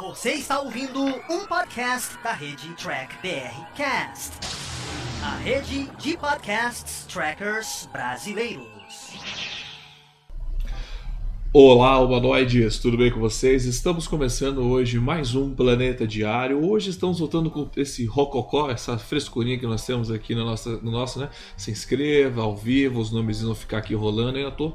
Você está ouvindo um podcast da rede Track BR Cast, a rede de podcasts trackers brasileiros. Olá, humanoides, tudo bem com vocês? Estamos começando hoje mais um Planeta Diário. Hoje estamos voltando com esse rococó, essa frescurinha que nós temos aqui no nosso, no nosso né? Se inscreva ao vivo, os nomes vão ficar aqui rolando. Eu tô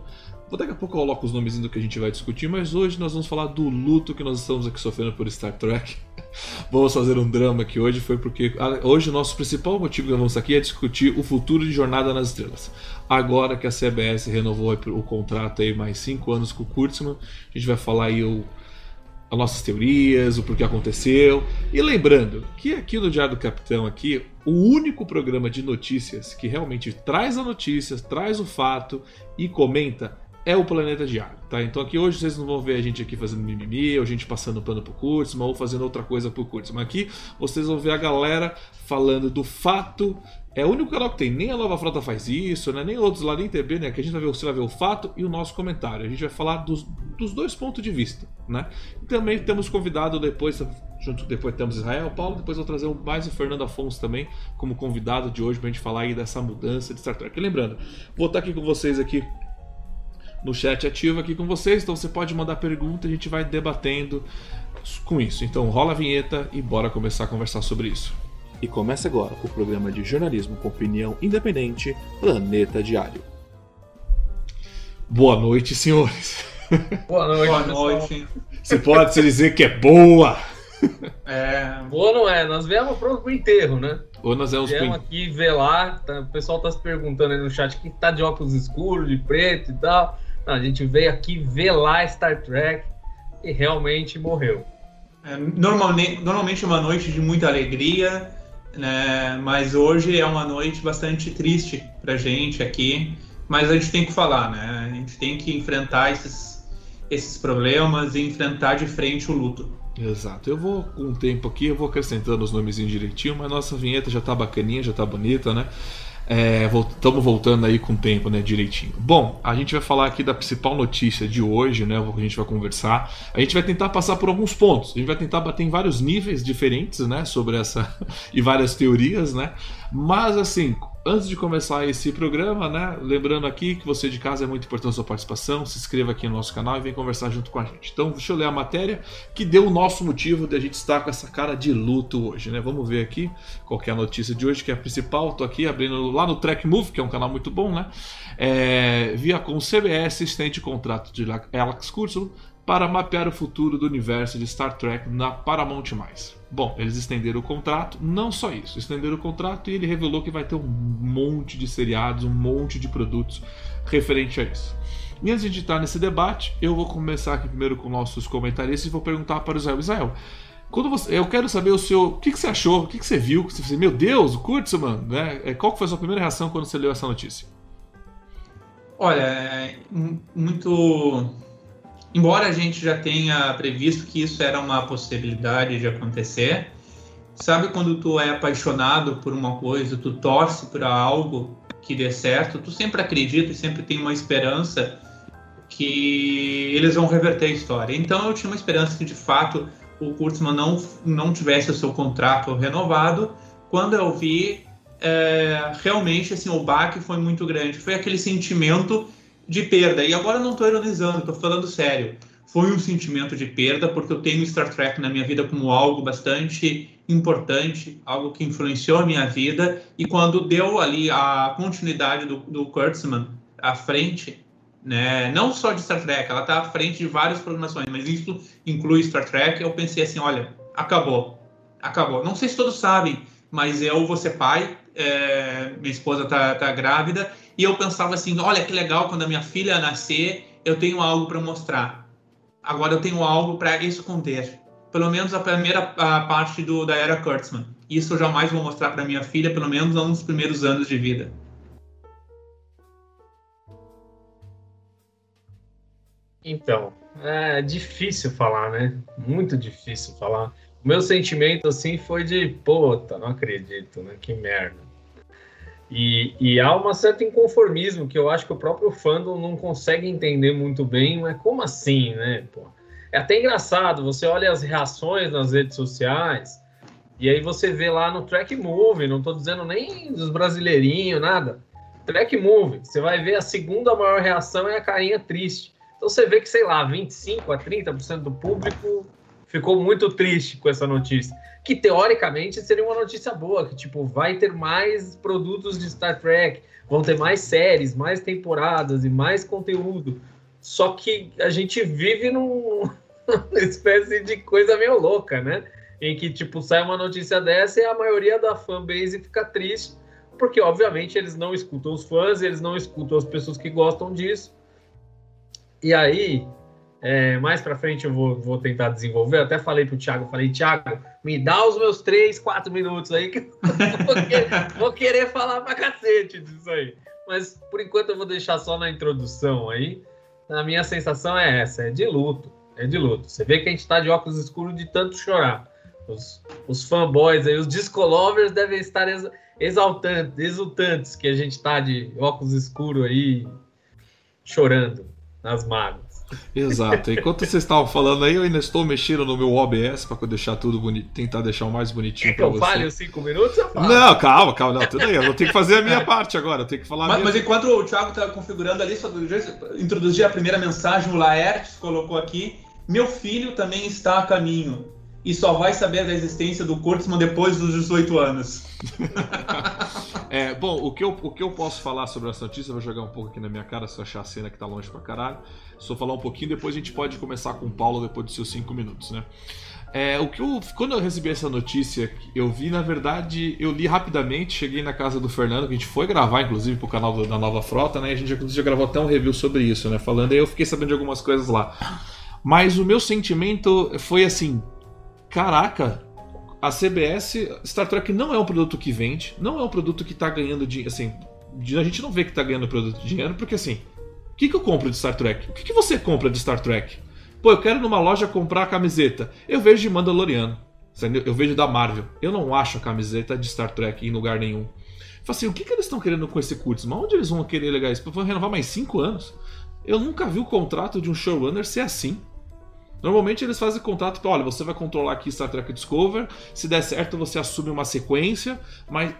daqui a pouco eu coloco os nomes do que a gente vai discutir, mas hoje nós vamos falar do luto que nós estamos aqui sofrendo por Star Trek. vamos fazer um drama aqui hoje, foi porque ah, hoje o nosso principal motivo que nós vamos aqui é discutir o futuro de Jornada nas Estrelas. Agora que a CBS renovou o contrato aí mais cinco anos com o Kurtzman, a gente vai falar aí o, as nossas teorias, o porquê aconteceu. E lembrando que aqui no Diário do Capitão aqui, o único programa de notícias que realmente traz a notícia, traz o fato e comenta é o Planeta Diário, tá? Então aqui hoje vocês não vão ver a gente aqui fazendo mimimi, ou a gente passando pano pro Kurtzman, ou fazendo outra coisa pro Kurtzman. Aqui vocês vão ver a galera falando do fato. É o único canal que tem, nem a Nova Frota faz isso, né? nem outros lá, nem TB, né? Que a gente vai ver, você vai ver o fato e o nosso comentário. A gente vai falar dos, dos dois pontos de vista, né? E também temos convidado depois, junto depois temos Israel Paulo, depois vou trazer mais o Fernando Afonso também como convidado de hoje pra gente falar aí dessa mudança de Star Trek. Lembrando, vou estar aqui com vocês aqui no chat ativo aqui com vocês, então você pode mandar pergunta, a gente vai debatendo com isso. Então rola a vinheta e bora começar a conversar sobre isso. E começa agora o programa de jornalismo com opinião independente, Planeta Diário. Boa noite, senhores. Boa noite. Boa noite. Você pode se dizer que é boa. É, boa não é, nós viemos pronto pro enterro, né? Ou nós viemos, viemos pro... aqui ver lá, tá, o pessoal tá se perguntando aí no chat que tá de óculos escuros, de preto e tal. Não, a gente veio aqui ver lá Star Trek e realmente morreu. É, normalmente, normalmente é uma noite de muita alegria, né? mas hoje é uma noite bastante triste pra gente aqui. Mas a gente tem que falar, né? A gente tem que enfrentar esses, esses problemas e enfrentar de frente o luto. Exato. Eu vou com o tempo aqui, eu vou acrescentando os nomezinhos direitinho, mas nossa vinheta já tá bacaninha, já tá bonita, né? Estamos é, voltando aí com o tempo, né, direitinho. Bom, a gente vai falar aqui da principal notícia de hoje, né, a gente vai conversar. A gente vai tentar passar por alguns pontos. A gente vai tentar bater em vários níveis diferentes, né, sobre essa e várias teorias, né. Mas assim, Antes de começar esse programa, né, lembrando aqui que você de casa é muito importante a sua participação, se inscreva aqui no nosso canal e vem conversar junto com a gente. Então, deixa eu ler a matéria que deu o nosso motivo de a gente estar com essa cara de luto hoje, né? Vamos ver aqui qual é a notícia de hoje, que é a principal. Estou aqui abrindo lá no Track Move, que é um canal muito bom, né? É, via com CBS estende contrato de Alex Kurtzman para mapear o futuro do universo de Star Trek na Paramount+. Bom, eles estenderam o contrato, não só isso, estenderam o contrato e ele revelou que vai ter um monte de seriados, um monte de produtos referente a isso. E antes de entrar nesse debate, eu vou começar aqui primeiro com nossos comentaristas e vou perguntar para o Israel. Israel, quando você, eu quero saber o seu, o que, que você achou, o que, que você viu, que você, meu Deus, o Kurtzman, né? É, qual foi a sua primeira reação quando você leu essa notícia? Olha, é muito embora a gente já tenha previsto que isso era uma possibilidade de acontecer, sabe quando tu é apaixonado por uma coisa, tu torce para algo que dê certo, tu sempre acredita e sempre tem uma esperança que eles vão reverter a história. Então eu tinha uma esperança que de fato o Kurtzman não, não tivesse o seu contrato renovado. Quando eu vi, é, realmente assim, o baque foi muito grande. Foi aquele sentimento de perda. E agora não estou ironizando, estou falando sério. Foi um sentimento de perda, porque eu tenho Star Trek na minha vida como algo bastante importante, algo que influenciou a minha vida. E quando deu ali a continuidade do, do Kurtzman à frente, né, não só de Star Trek, ela está à frente de várias programações, mas isso inclui Star Trek. Eu pensei assim: olha, acabou, acabou. Não sei se todos sabem, mas eu vou ser pai, é, minha esposa está tá grávida e eu pensava assim, olha que legal, quando a minha filha nascer, eu tenho algo para mostrar. Agora eu tenho algo para esconder. Pelo menos a primeira a parte do, da era Kurtzman. Isso eu jamais vou mostrar para minha filha, pelo menos nos primeiros anos de vida. Então, é difícil falar, né? Muito difícil falar. O meu sentimento, assim, foi de, puta, não acredito, né? Que merda. E, e, há um certo inconformismo que eu acho que o próprio fandom não consegue entender muito bem, mas como assim, né? Pô? É até engraçado, você olha as reações nas redes sociais, e aí você vê lá no Track Move, não estou dizendo nem dos brasileirinhos, nada. Track Move, você vai ver a segunda maior reação é a carinha triste. Então você vê que, sei lá, 25 a 30% do público ficou muito triste com essa notícia. Que teoricamente seria uma notícia boa, que tipo, vai ter mais produtos de Star Trek, vão ter mais séries, mais temporadas e mais conteúdo. Só que a gente vive numa espécie de coisa meio louca, né? Em que, tipo, sai uma notícia dessa e a maioria da fanbase fica triste, porque, obviamente, eles não escutam os fãs, eles não escutam as pessoas que gostam disso. E aí, é, mais para frente eu vou, vou tentar desenvolver. Eu até falei pro Thiago, falei, Thiago, me dá os meus três, quatro minutos aí que eu vou querer, vou querer falar pra cacete disso aí. Mas por enquanto eu vou deixar só na introdução aí. A minha sensação é essa, é de luto, é de luto. Você vê que a gente tá de óculos escuros de tanto chorar. Os, os fanboys aí, os discolovers devem estar exaltantes, exultantes que a gente tá de óculos escuros aí chorando nas mágoas. Exato. Enquanto vocês estavam falando aí, eu ainda estou mexendo no meu OBS para deixar tudo bonito, tentar deixar o mais bonitinho para você. eu fale os cinco minutos? Eu falo. Não, calma, calma, não, tudo aí. Eu vou ter que fazer a minha parte agora, eu tenho que falar. Mas, mas enquanto o Thiago está configurando ali, só introduzir a primeira mensagem, o Laertes colocou aqui: meu filho também está a caminho e só vai saber da existência do Kurtzman depois dos 18 anos. é, bom, o que, eu, o que eu posso falar sobre essa notícia, eu vou jogar um pouco aqui na minha cara, se eu achar a cena que tá longe pra caralho. Só falar um pouquinho, depois a gente pode começar com o Paulo depois dos seus 5 minutos, né? É, o que eu, quando eu recebi essa notícia, eu vi, na verdade, eu li rapidamente, cheguei na casa do Fernando, que a gente foi gravar, inclusive, pro canal da Nova Frota, né? A gente já, já gravou até um review sobre isso, né? Falando, aí eu fiquei sabendo de algumas coisas lá. Mas o meu sentimento foi assim: caraca, a CBS, Star Trek não é um produto que vende, não é um produto que está ganhando dinheiro, assim, a gente não vê que está ganhando produto de dinheiro, porque assim, o que, que eu compro de Star Trek? O que, que você compra de Star Trek? Pô, eu quero numa loja comprar a camiseta. Eu vejo de Mandaloriano, eu vejo da Marvel. Eu não acho a camiseta de Star Trek em lugar nenhum. Fala assim, o que, que eles estão querendo com esse Kurtzman? Onde eles vão querer legal isso? Vão renovar mais 5 anos? Eu nunca vi o contrato de um showrunner ser assim. Normalmente eles fazem contrato para, olha, você vai controlar aqui Star Trek Discover, se der certo você assume uma sequência, mas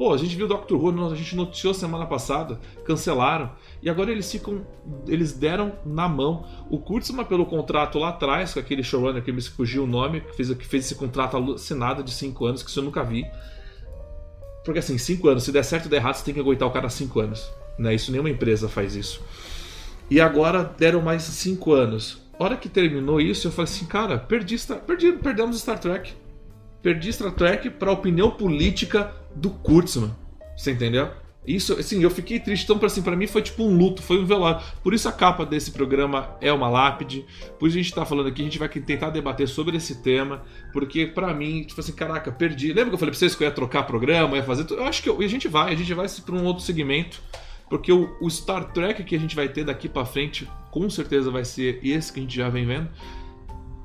Pô, a gente viu o Doctor Who, a gente noticiou semana passada, cancelaram. E agora eles ficam. Eles deram na mão. O Kurtzman, pelo contrato lá atrás, com aquele showrunner que me fugiu o nome, que fez, que fez esse contrato assinado de 5 anos, que isso eu nunca vi. Porque assim, 5 anos, se der certo ou der errado, você tem que aguentar o cara 5 anos. Né? Isso nenhuma empresa faz isso. E agora deram mais 5 anos hora que terminou isso, eu falei assim, cara, perdi, perdi perdemos Star Trek. Perdi Star Trek para a opinião política do Kurtzman. Você entendeu? Isso, assim, eu fiquei triste. Então, assim, para mim foi tipo um luto, foi um velório. Por isso a capa desse programa é uma lápide. Por isso a gente tá falando aqui, a gente vai tentar debater sobre esse tema. Porque para mim, tipo assim, caraca, perdi. Lembra que eu falei pra vocês que eu ia trocar programa, ia fazer tudo? Eu acho que eu, a gente vai, a gente vai para um outro segmento. Porque o, o, Star Trek que a gente vai ter daqui para frente, com certeza vai ser esse que a gente já vem vendo.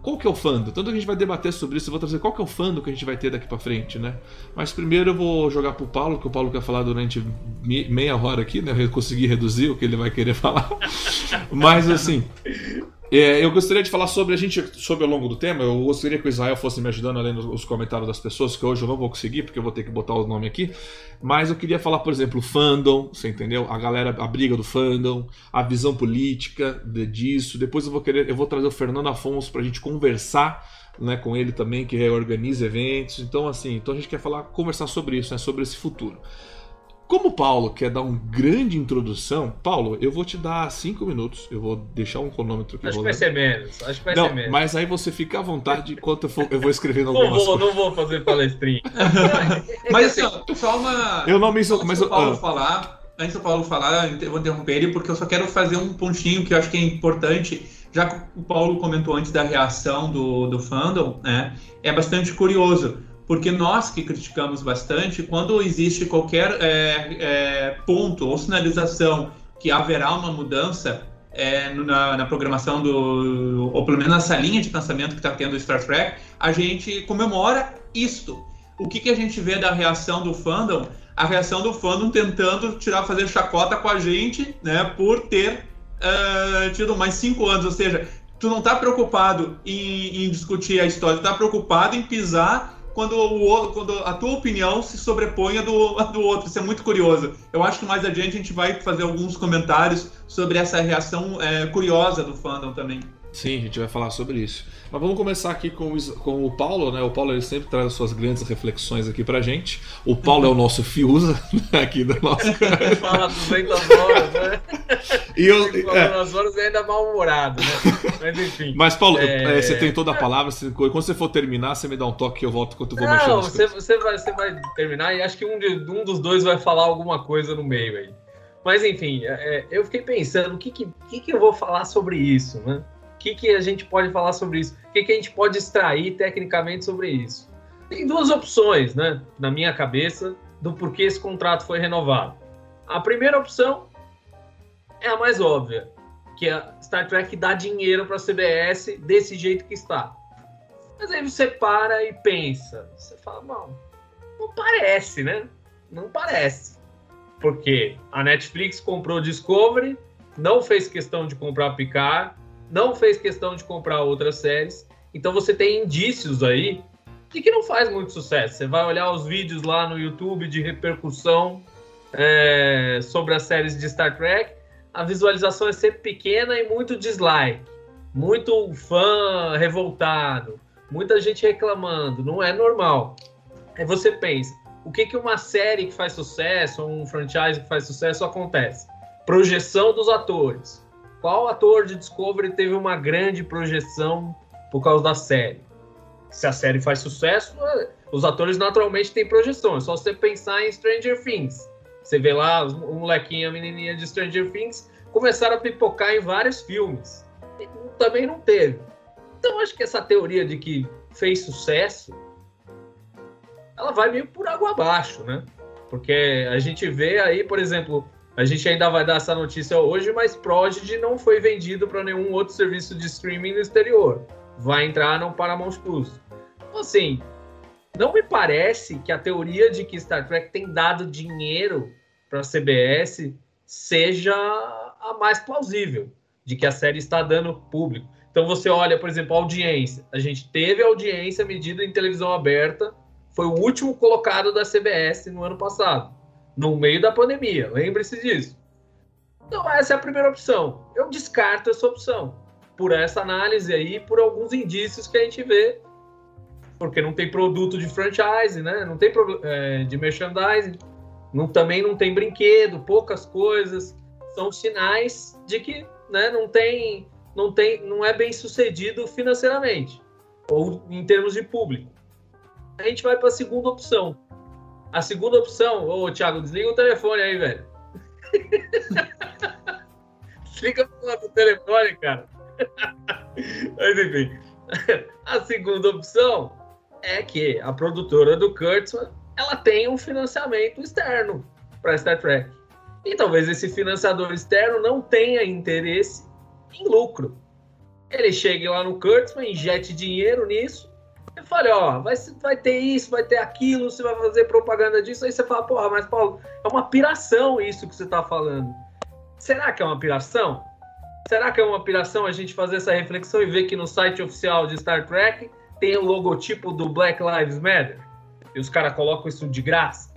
Qual que é o fando? Tanto que a gente vai debater sobre isso, eu vou trazer qual que é o fando que a gente vai ter daqui para frente, né? Mas primeiro eu vou jogar pro Paulo, que o Paulo quer falar durante meia hora aqui, né? Eu consegui reduzir o que ele vai querer falar. Mas assim, é, eu gostaria de falar sobre a gente, sobre ao longo do tema. Eu gostaria que o Israel fosse me ajudando além dos comentários das pessoas, que hoje eu não vou conseguir, porque eu vou ter que botar o nome aqui. Mas eu queria falar, por exemplo, o fandom, você entendeu? A galera, a briga do fandom, a visão política de, disso. Depois eu vou querer, eu vou trazer o Fernando Afonso para a gente conversar né, com ele também, que reorganiza eventos. Então, assim, então a gente quer falar, conversar sobre isso, né, sobre esse futuro. Como o Paulo quer dar uma grande introdução, Paulo, eu vou te dar cinco minutos. Eu vou deixar um cronômetro aqui. Acho que vai ser menos. Acho que vai não, ser menos. Mas aí você fica à vontade enquanto eu, for, eu vou escrevendo algumas não vou, coisas. Não vou fazer palestrinha. mas assim, só uma. Eu não me. Antes mas, do Paulo ah. falar, antes do Paulo falar, eu vou interromper ele porque eu só quero fazer um pontinho que eu acho que é importante. Já que o Paulo comentou antes da reação do, do fandom, né? É bastante curioso porque nós que criticamos bastante, quando existe qualquer é, é, ponto ou sinalização que haverá uma mudança é, na, na, programação do, ou pelo menos nessa linha de pensamento que está tendo o Star Trek, a gente comemora isto. O que, que a gente vê da reação do fandom? A reação do fandom tentando tirar, fazer chacota com a gente, né, por ter uh, tido mais cinco anos, ou seja, tu não tá preocupado em, em discutir a história, tu tá preocupado em pisar quando, o, quando a tua opinião se sobrepõe à do, do outro. Isso é muito curioso. Eu acho que mais adiante a gente vai fazer alguns comentários sobre essa reação é, curiosa do fandom também. Sim, a gente vai falar sobre isso. Mas vamos começar aqui com o, com o Paulo, né? O Paulo ele sempre traz as suas grandes reflexões aqui pra gente. O Paulo é o nosso Fiuza né, aqui do nosso Fala 200 horas, né? E eu, é. horas é ainda mal-humorado, né? Mas enfim. Mas, Paulo, é... você tem toda a palavra. Você, quando você for terminar, você me dá um toque que eu volto quando eu vou Não, você, você, vai, você vai terminar e acho que um, de, um dos dois vai falar alguma coisa no meio aí. Mas enfim, é, eu fiquei pensando o que, que, que, que eu vou falar sobre isso, né? Que, que a gente pode falar sobre isso? O que, que a gente pode extrair tecnicamente sobre isso? Tem duas opções, né, na minha cabeça, do porquê esse contrato foi renovado. A primeira opção é a mais óbvia, que a Star Trek dá dinheiro para a CBS desse jeito que está. Mas aí você para e pensa, você fala, não, não parece, né? Não parece. Porque a Netflix comprou Discovery, não fez questão de comprar Picard, não fez questão de comprar outras séries. Então você tem indícios aí de que não faz muito sucesso. Você vai olhar os vídeos lá no YouTube de repercussão é, sobre as séries de Star Trek, a visualização é sempre pequena e muito dislike, muito fã revoltado, muita gente reclamando. Não é normal. Aí você pensa, o que, que uma série que faz sucesso, um franchise que faz sucesso acontece? Projeção dos atores qual ator de Discovery teve uma grande projeção por causa da série? Se a série faz sucesso, os atores naturalmente têm projeção. É só você pensar em Stranger Things. Você vê lá o molequinho a menininha de Stranger Things começaram a pipocar em vários filmes. E também não teve. Então acho que essa teoria de que fez sucesso, ela vai meio por água abaixo, né? Porque a gente vê aí, por exemplo, a gente ainda vai dar essa notícia hoje, mas Prodigy não foi vendido para nenhum outro serviço de streaming no exterior. Vai entrar no Paramount Plus. Então, assim, não me parece que a teoria de que Star Trek tem dado dinheiro para a CBS seja a mais plausível, de que a série está dando público. Então você olha, por exemplo, a audiência. A gente teve audiência medida em televisão aberta, foi o último colocado da CBS no ano passado no meio da pandemia. Lembre-se disso. Então, essa é a primeira opção. Eu descarto essa opção. Por essa análise aí, por alguns indícios que a gente vê. Porque não tem produto de franchise, né? Não tem é, de merchandising. Não, também não tem brinquedo, poucas coisas. São sinais de que né, não tem, não tem, não é bem sucedido financeiramente ou em termos de público. A gente vai para a segunda opção, a segunda opção, ô Thiago, desliga o telefone aí, velho. Desliga o telefone, cara. Mas enfim. A segunda opção é que a produtora do Kurtzman ela tem um financiamento externo para Star Trek. E talvez esse financiador externo não tenha interesse em lucro. Ele chegue lá no Kurtzman, injete dinheiro nisso falei, ó, vai, vai ter isso, vai ter aquilo, você vai fazer propaganda disso. Aí você fala, porra, mas Paulo, é uma piração isso que você tá falando. Será que é uma piração? Será que é uma piração a gente fazer essa reflexão e ver que no site oficial de Star Trek tem o logotipo do Black Lives Matter? E os caras colocam isso de graça?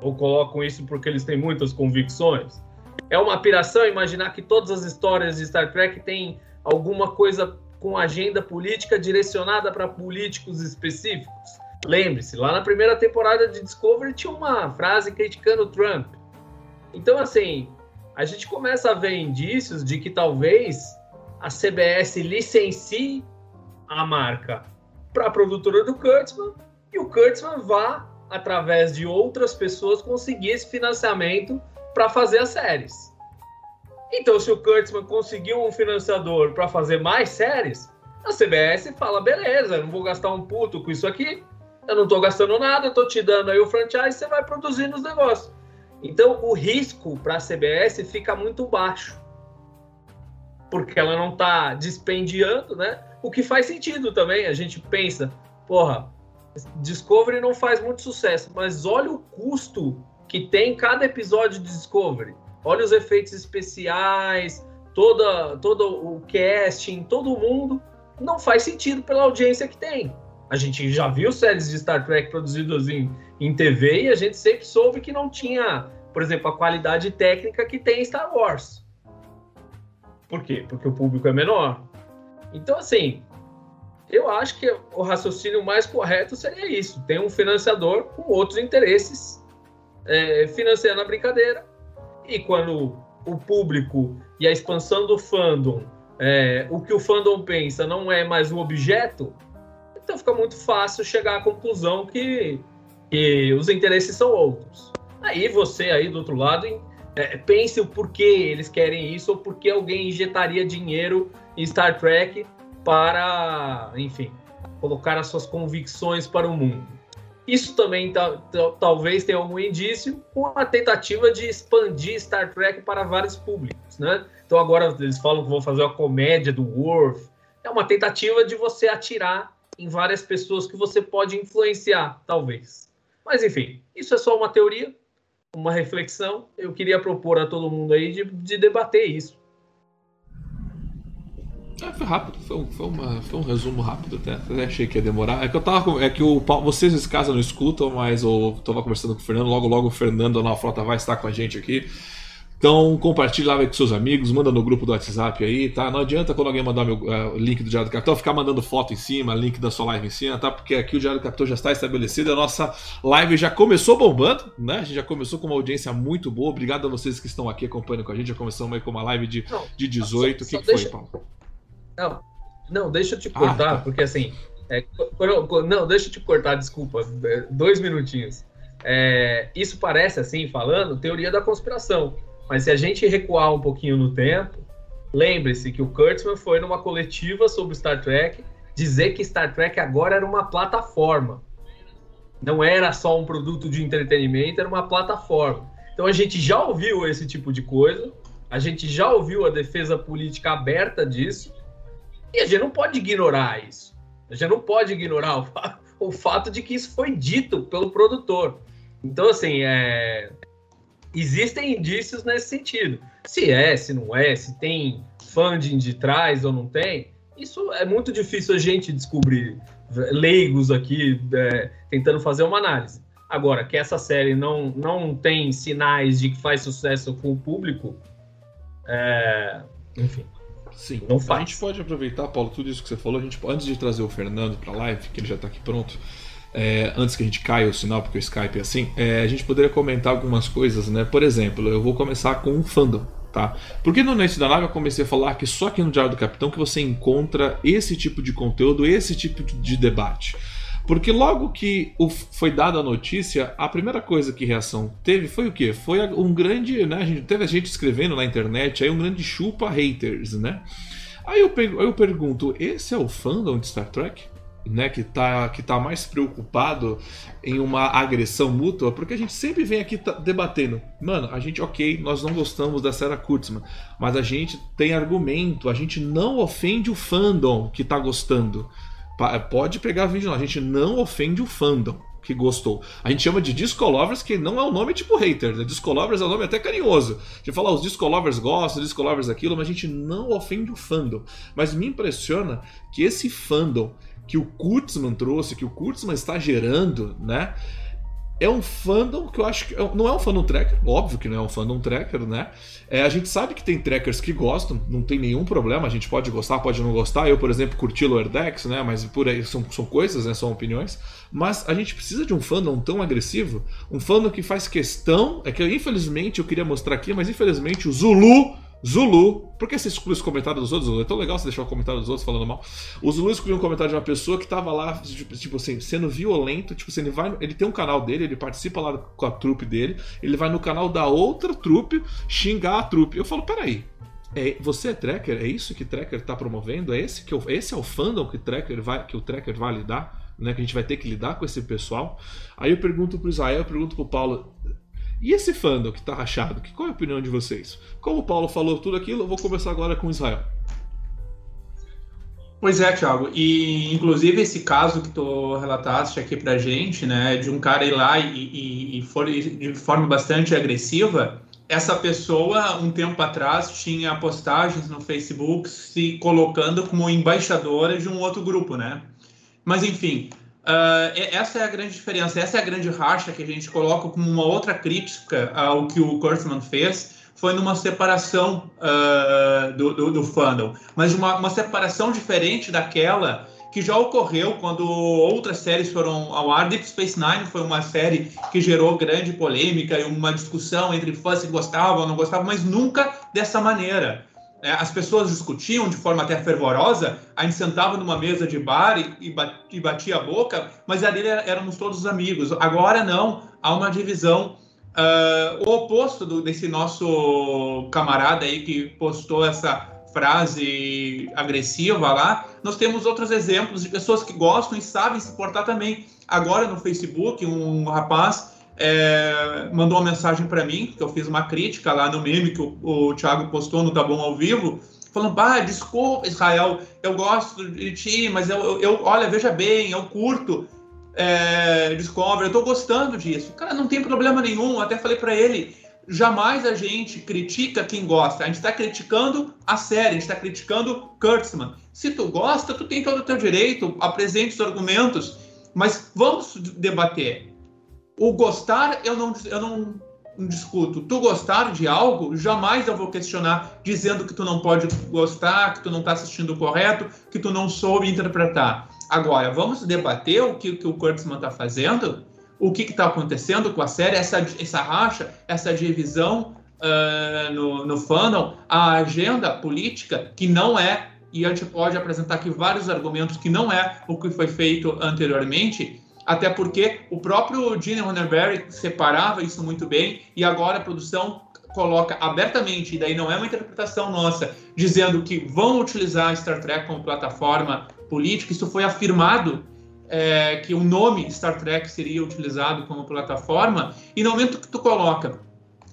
Ou colocam isso porque eles têm muitas convicções? É uma piração imaginar que todas as histórias de Star Trek têm alguma coisa com agenda política direcionada para políticos específicos. Lembre-se, lá na primeira temporada de Discovery tinha uma frase criticando Trump. Então, assim, a gente começa a ver indícios de que talvez a CBS licencie a marca para a produtora do Kurtzman e o Kurtzman vá, através de outras pessoas, conseguir esse financiamento para fazer as séries. Então, se o Kurtzman conseguiu um financiador para fazer mais séries, a CBS fala: beleza, não vou gastar um puto com isso aqui, eu não estou gastando nada, eu estou te dando aí o franchise, você vai produzindo os negócios. Então, o risco para a CBS fica muito baixo, porque ela não está dispendiando, né? O que faz sentido também. A gente pensa, porra, Discovery não faz muito sucesso, mas olha o custo que tem cada episódio de Discovery olha os efeitos especiais, toda, todo o casting, todo mundo, não faz sentido pela audiência que tem. A gente já viu séries de Star Trek produzidas em, em TV e a gente sempre soube que não tinha, por exemplo, a qualidade técnica que tem Star Wars. Por quê? Porque o público é menor. Então, assim, eu acho que o raciocínio mais correto seria isso: tem um financiador com outros interesses é, financiando a brincadeira. E quando o público e a expansão do fandom, é, o que o fandom pensa não é mais o objeto, então fica muito fácil chegar à conclusão que, que os interesses são outros. Aí você aí do outro lado é, pense o porquê eles querem isso ou porquê alguém injetaria dinheiro em Star Trek para, enfim, colocar as suas convicções para o mundo. Isso também talvez tenha algum indício com a tentativa de expandir Star Trek para vários públicos, né? Então agora eles falam que vão fazer uma comédia do Worf. É uma tentativa de você atirar em várias pessoas que você pode influenciar, talvez. Mas enfim, isso é só uma teoria, uma reflexão. Eu queria propor a todo mundo aí de, de debater isso. É, foi rápido, foi um, foi, uma, foi um resumo rápido até. até. achei que ia demorar. É que eu tava. É que o vocês nesse caso não escutam, mas eu tava conversando com o Fernando. Logo, logo o Fernando na frota vai estar com a gente aqui. Então compartilha lá com seus amigos, manda no grupo do WhatsApp aí, tá? Não adianta quando alguém mandar meu uh, link do Diário do Capitão ficar mandando foto em cima, link da sua live em cima, tá? Porque aqui o Diário do Capitão já está estabelecido, a nossa live já começou bombando, né? A gente já começou com uma audiência muito boa. Obrigado a vocês que estão aqui acompanhando com a gente. Já começamos aí com uma live de, de 18. o que, que deixa... foi, Paulo? Não, não, deixa eu te cortar, ah, porque assim. É, não, deixa eu te cortar, desculpa. É, dois minutinhos. É, isso parece, assim, falando, teoria da conspiração. Mas se a gente recuar um pouquinho no tempo, lembre-se que o Kurtzman foi numa coletiva sobre Star Trek dizer que Star Trek agora era uma plataforma. Não era só um produto de entretenimento, era uma plataforma. Então a gente já ouviu esse tipo de coisa, a gente já ouviu a defesa política aberta disso, e a gente não pode ignorar isso. A gente não pode ignorar o, fa o fato de que isso foi dito pelo produtor. Então, assim, é... existem indícios nesse sentido. Se é, se não é, se tem funding de trás ou não tem, isso é muito difícil a gente descobrir. Leigos aqui é, tentando fazer uma análise. Agora, que essa série não, não tem sinais de que faz sucesso com o público, é... enfim. Sim. Não faz. A gente pode aproveitar, Paulo, tudo isso que você falou. A gente, antes de trazer o Fernando para a live, que ele já está aqui pronto, é, antes que a gente caia o sinal, porque o Skype é assim, é, a gente poderia comentar algumas coisas, né? Por exemplo, eu vou começar com um fandom. Tá? Porque no início da live eu comecei a falar que só aqui no Diário do Capitão que você encontra esse tipo de conteúdo, esse tipo de debate. Porque logo que foi dada a notícia, a primeira coisa que reação teve foi o quê? Foi um grande, né? A gente, teve a gente escrevendo na internet aí um grande chupa haters, né? Aí eu, aí eu pergunto, esse é o fandom de Star Trek? Né, que tá, que tá mais preocupado em uma agressão mútua, porque a gente sempre vem aqui debatendo. Mano, a gente, ok, nós não gostamos da Sarah Kurtzman, mas a gente tem argumento, a gente não ofende o fandom que tá gostando. Pode pegar vídeo, não. A gente não ofende o fandom que gostou. A gente chama de Discolovers, que não é um nome tipo hater. Né? Discolovers é um nome até carinhoso. A gente fala, os Discolovers gostam, Discolovers aquilo, mas a gente não ofende o fandom. Mas me impressiona que esse fandom que o Kurtzman trouxe, que o Kurtzman está gerando, né? É um fandom que eu acho que. É não é um fandom tracker, óbvio que não é um fandom tracker, né? É, a gente sabe que tem trackers que gostam, não tem nenhum problema, a gente pode gostar, pode não gostar. Eu, por exemplo, curti Lower Decks, né? Mas por aí são, são coisas, né? São opiniões. Mas a gente precisa de um fandom tão agressivo, um fandom que faz questão. É que infelizmente eu queria mostrar aqui, mas infelizmente o Zulu Zulu, por que você exclui os comentários dos outros? É tão legal você deixar o comentário dos outros falando mal. O Zulu excluiu um comentário de uma pessoa que tava lá, tipo, assim, sendo violento. Tipo assim, ele vai. Ele tem um canal dele, ele participa lá com a trupe dele. Ele vai no canal da outra trupe xingar a trupe. Eu falo, peraí. É, você é tracker? É isso que tracker tá promovendo? É esse que eu, esse é o fandom que, tracker vai, que o tracker vai lidar? Né, que a gente vai ter que lidar com esse pessoal. Aí eu pergunto pro Israel, eu pergunto pro Paulo. E esse fandom que tá rachado, que, qual é a opinião de vocês? Como o Paulo falou tudo aquilo, eu vou começar agora com Israel. Pois é, Thiago. E inclusive esse caso que tu relataste aqui pra gente, né, de um cara ir lá e, e, e for de forma bastante agressiva, essa pessoa, um tempo atrás, tinha postagens no Facebook se colocando como embaixadora de um outro grupo, né? Mas, enfim, uh, essa é a grande diferença, essa é a grande racha que a gente coloca como uma outra crítica ao que o Kurtzman fez, foi numa separação uh, do, do, do fandom, mas uma, uma separação diferente daquela que já ocorreu quando outras séries foram ao ar. Deep Space Nine foi uma série que gerou grande polêmica e uma discussão entre fãs que gostavam ou não gostavam, mas nunca dessa maneira. É, as pessoas discutiam de forma até fervorosa, a gente sentava numa mesa de bar e, e batia a boca, mas ali éramos todos amigos. Agora não, há uma divisão. Uh, o oposto do, desse nosso camarada aí que postou essa frase agressiva lá, nós temos outros exemplos de pessoas que gostam e sabem se portar também. Agora no Facebook, um rapaz é, mandou uma mensagem para mim, que eu fiz uma crítica lá no meme que o, o Thiago postou no Tá Bom ao Vivo, falando, bah, desculpa, Israel, eu gosto de ti, mas eu, eu, eu olha, veja bem, eu curto é, Discovery, eu tô gostando disso. Cara, não tem problema nenhum, até falei para ele, jamais a gente critica quem gosta. A gente está criticando a série, a gente está criticando Kurtzman. Se tu gosta, tu tem todo o teu direito, apresente os argumentos, mas vamos debater. O gostar, eu não, eu não, discuto. Tu gostar de algo, jamais eu vou questionar dizendo que tu não pode gostar, que tu não está assistindo o correto, que tu não soube interpretar. Agora, vamos debater o que, que o Kurtzman está fazendo o que está acontecendo com a série, essa, essa racha, essa divisão uh, no, no fandom, a agenda política, que não é, e a gente pode apresentar aqui vários argumentos que não é o que foi feito anteriormente, até porque o próprio Gene Roddenberry separava isso muito bem, e agora a produção coloca abertamente, e daí não é uma interpretação nossa, dizendo que vão utilizar Star Trek como plataforma política, isso foi afirmado é, que o nome Star Trek seria utilizado como plataforma, e no momento que tu coloca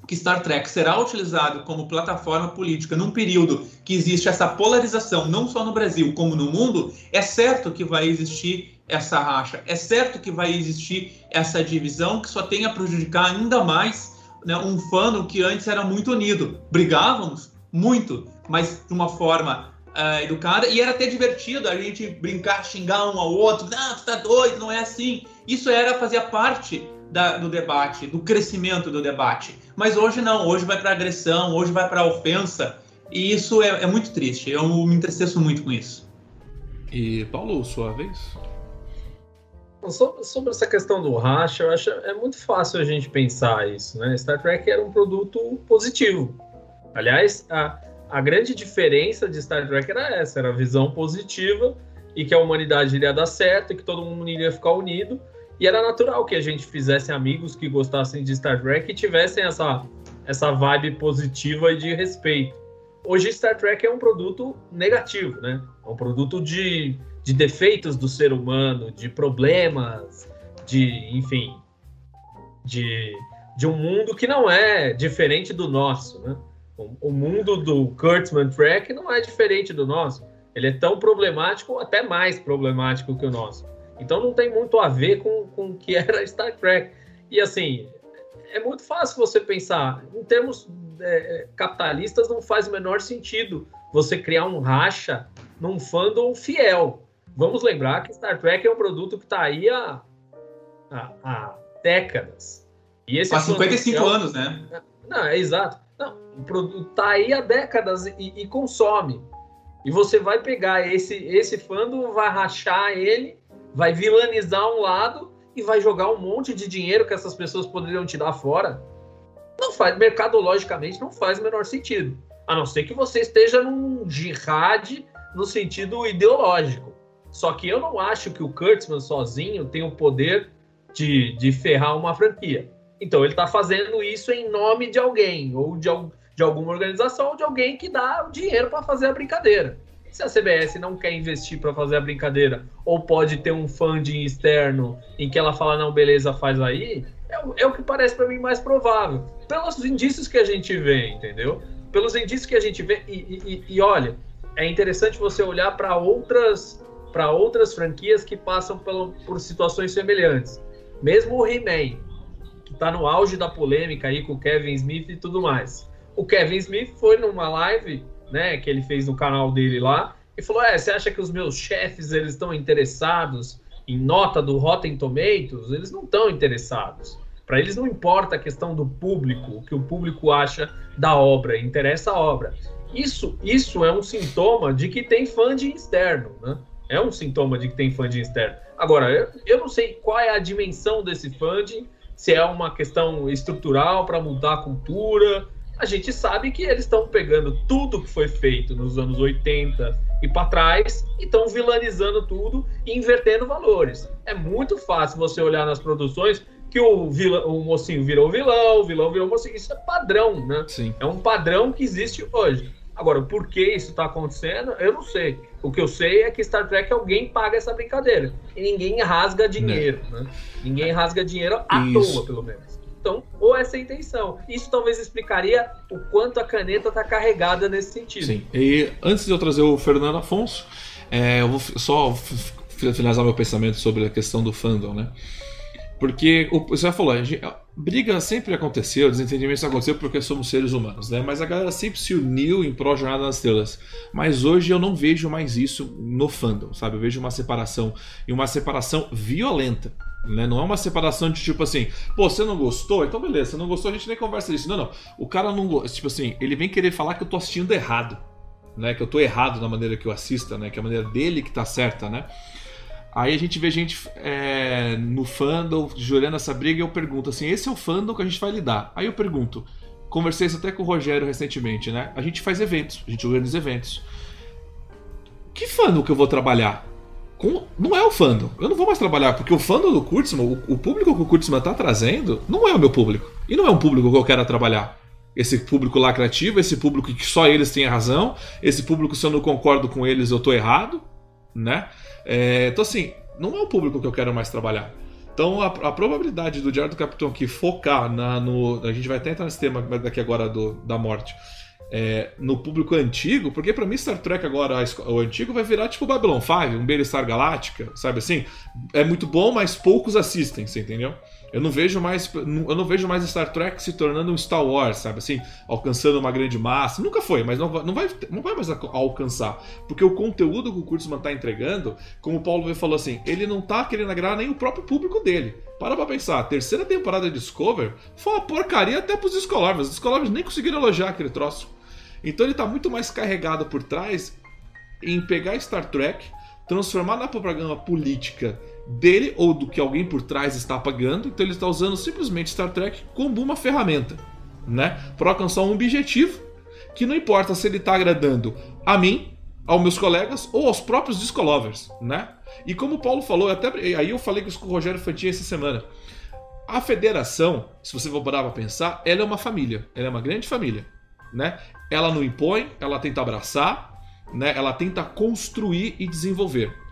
que Star Trek será utilizado como plataforma política num período que existe essa polarização, não só no Brasil, como no mundo, é certo que vai existir essa racha, é certo que vai existir essa divisão que só tem a prejudicar ainda mais né, um fã que antes era muito unido. Brigávamos muito, mas de uma forma uh, educada e era até divertido a gente brincar, xingar um ao outro. Não, tu tá doido, não é assim. Isso era fazia parte da, do debate, do crescimento do debate. Mas hoje não, hoje vai para agressão, hoje vai para ofensa. E isso é, é, muito triste. Eu me entristeço muito com isso. E Paulo, sua vez? Sobre, essa questão do racha, eu acho é muito fácil a gente pensar isso, né? Star Trek era um produto positivo. Aliás, a, a grande diferença de Star Trek era essa, era a visão positiva e que a humanidade iria dar certo e que todo mundo iria ficar unido. E era natural que a gente fizesse amigos que gostassem de Star Trek e tivessem essa, essa vibe positiva e de respeito. Hoje Star Trek é um produto negativo, né? É um produto de, de defeitos do ser humano, de problemas, de, enfim, de, de um mundo que não é diferente do nosso, né? O, mundo do Kurtzman Trek não é diferente do nosso. Ele é tão problemático, até mais problemático que o nosso. Então não tem muito a ver com, com o que era Star Trek. E assim, é muito fácil você pensar. Em termos é, capitalistas, não faz o menor sentido você criar um racha num fandom fiel. Vamos lembrar que Star Trek é um produto que está aí há, há, há, décadas. E esse há 55 fiel, anos, né? Não, é exato. Não, o produto tá aí há décadas e, e, consome. E você vai pegar esse, esse fandom, vai rachar ele, vai vilanizar um lado e vai jogar um monte de dinheiro que essas pessoas poderiam tirar fora. Não faz, mercadologicamente, não faz o menor sentido. A não ser que você esteja num jihad no sentido ideológico. Só que eu não acho que o Kurtzman sozinho tem o poder de, de ferrar uma franquia. Então ele está fazendo isso em nome de alguém, ou de, de alguma organização, ou de alguém que dá o dinheiro para fazer a brincadeira. Se a CBS não quer investir para fazer a brincadeira, ou pode ter um funding externo em que ela fala, não, beleza, faz aí, é, é o que parece para mim mais provável. Pelos indícios que a gente vê, entendeu? Pelos indícios que a gente vê, e, e, e olha, é interessante você olhar para outras para outras franquias que passam pelo, por situações semelhantes. Mesmo o He-Man, que está no auge da polêmica aí com o Kevin Smith e tudo mais. O Kevin Smith foi numa live, né, que ele fez no canal dele lá, e falou: "É, você acha que os meus chefes eles estão interessados em nota do Rotten Tomatoes? Eles não estão interessados. Para eles não importa a questão do público, o que o público acha da obra, interessa a obra. Isso, isso é um sintoma de que tem funding externo, né? É um sintoma de que tem funding externo. Agora, eu, eu não sei qual é a dimensão desse funding, se é uma questão estrutural para mudar a cultura. A gente sabe que eles estão pegando tudo que foi feito nos anos 80 e para trás e estão vilanizando tudo e invertendo valores. É muito fácil você olhar nas produções que o, vila, o mocinho virou vilão, o vilão virou mocinho. Isso é padrão, né? Sim. É um padrão que existe hoje. Agora, por que isso está acontecendo, eu não sei. O que eu sei é que Star Trek alguém paga essa brincadeira. E ninguém rasga dinheiro, né? Ninguém rasga dinheiro à Isso. toa, pelo menos. Então, ou essa é a intenção. Isso talvez explicaria o quanto a caneta está carregada nesse sentido. Sim. E antes de eu trazer o Fernando Afonso, é, eu vou só finalizar meu pensamento sobre a questão do fandom, né? Porque o, você já falou, gente- briga sempre aconteceu, desentendimento sempre aconteceu porque somos seres humanos, né? Mas a galera sempre se uniu em pró Jornada nas Estrelas. Mas hoje eu não vejo mais isso no fandom, sabe? Eu vejo uma separação e uma separação violenta. Né? Não é uma separação de tipo assim, pô, você não gostou? Então beleza, você não gostou, a gente nem conversa disso. Não, não. O cara não gosta. Tipo assim, ele vem querer falar que eu tô assistindo errado. Né, que eu tô errado na maneira que eu assista, né? Que é a maneira dele que tá certa, né? Aí a gente vê gente é, no fandom jurando essa briga e eu pergunto assim: esse é o fandom que a gente vai lidar? Aí eu pergunto, conversei isso até com o Rogério recentemente, né? A gente faz eventos, a gente organiza eventos. Que fandom que eu vou trabalhar? Com... Não é o fandom. Eu não vou mais trabalhar, porque o fandom do Kurtzman, o, público que o Kurtzman tá trazendo, não é o meu público. E não é um público que eu quero trabalhar. Esse público lacrativo, esse público que só eles têm razão, esse público, se eu não concordo com eles, eu tô errado, né? É, então, assim, não é o público que eu quero mais trabalhar. Então, a, a probabilidade do Diário do Capitão aqui focar na, no. A gente vai até entrar nesse tema daqui agora do, da morte. É, no público antigo, porque pra mim Star Trek agora, o antigo, vai virar tipo Babylon 5, um Battlestar Galáctica, sabe assim? É muito bom, mas poucos assistem, você entendeu? Eu não vejo mais, eu não vejo mais Star Trek se tornando um Star Wars, sabe assim, alcançando uma grande massa. Nunca foi, mas não vai, não vai, mais alca- alcançar, porque o conteúdo que o Kurtzman tá entregando, como o Paulo falou assim, ele não tá querendo agradar nem o próprio público dele. Para pra pensar, a terceira temporada de Discover foi uma porcaria até pros Discolovers. Os Discolovers nem conseguiram elogiar aquele troço. Então ele tá muito mais carregado por trás em pegar Star Trek, transformar na propaganda política dele ou do que alguém por trás está pagando. Então ele está usando simplesmente Star Trek como uma ferramenta, né, para alcançar um objetivo que não importa se ele está agradando a mim, aos meus colegas ou aos próprios discolovers, né? E como o Paulo falou, até aí eu falei com o Rogério Fantin essa semana. A federação, se você for parar para pensar, ela é uma família, ela é uma grande família, né? Ela não impõe, ela tenta abraçar, né? Ela tenta construir e desenvolver.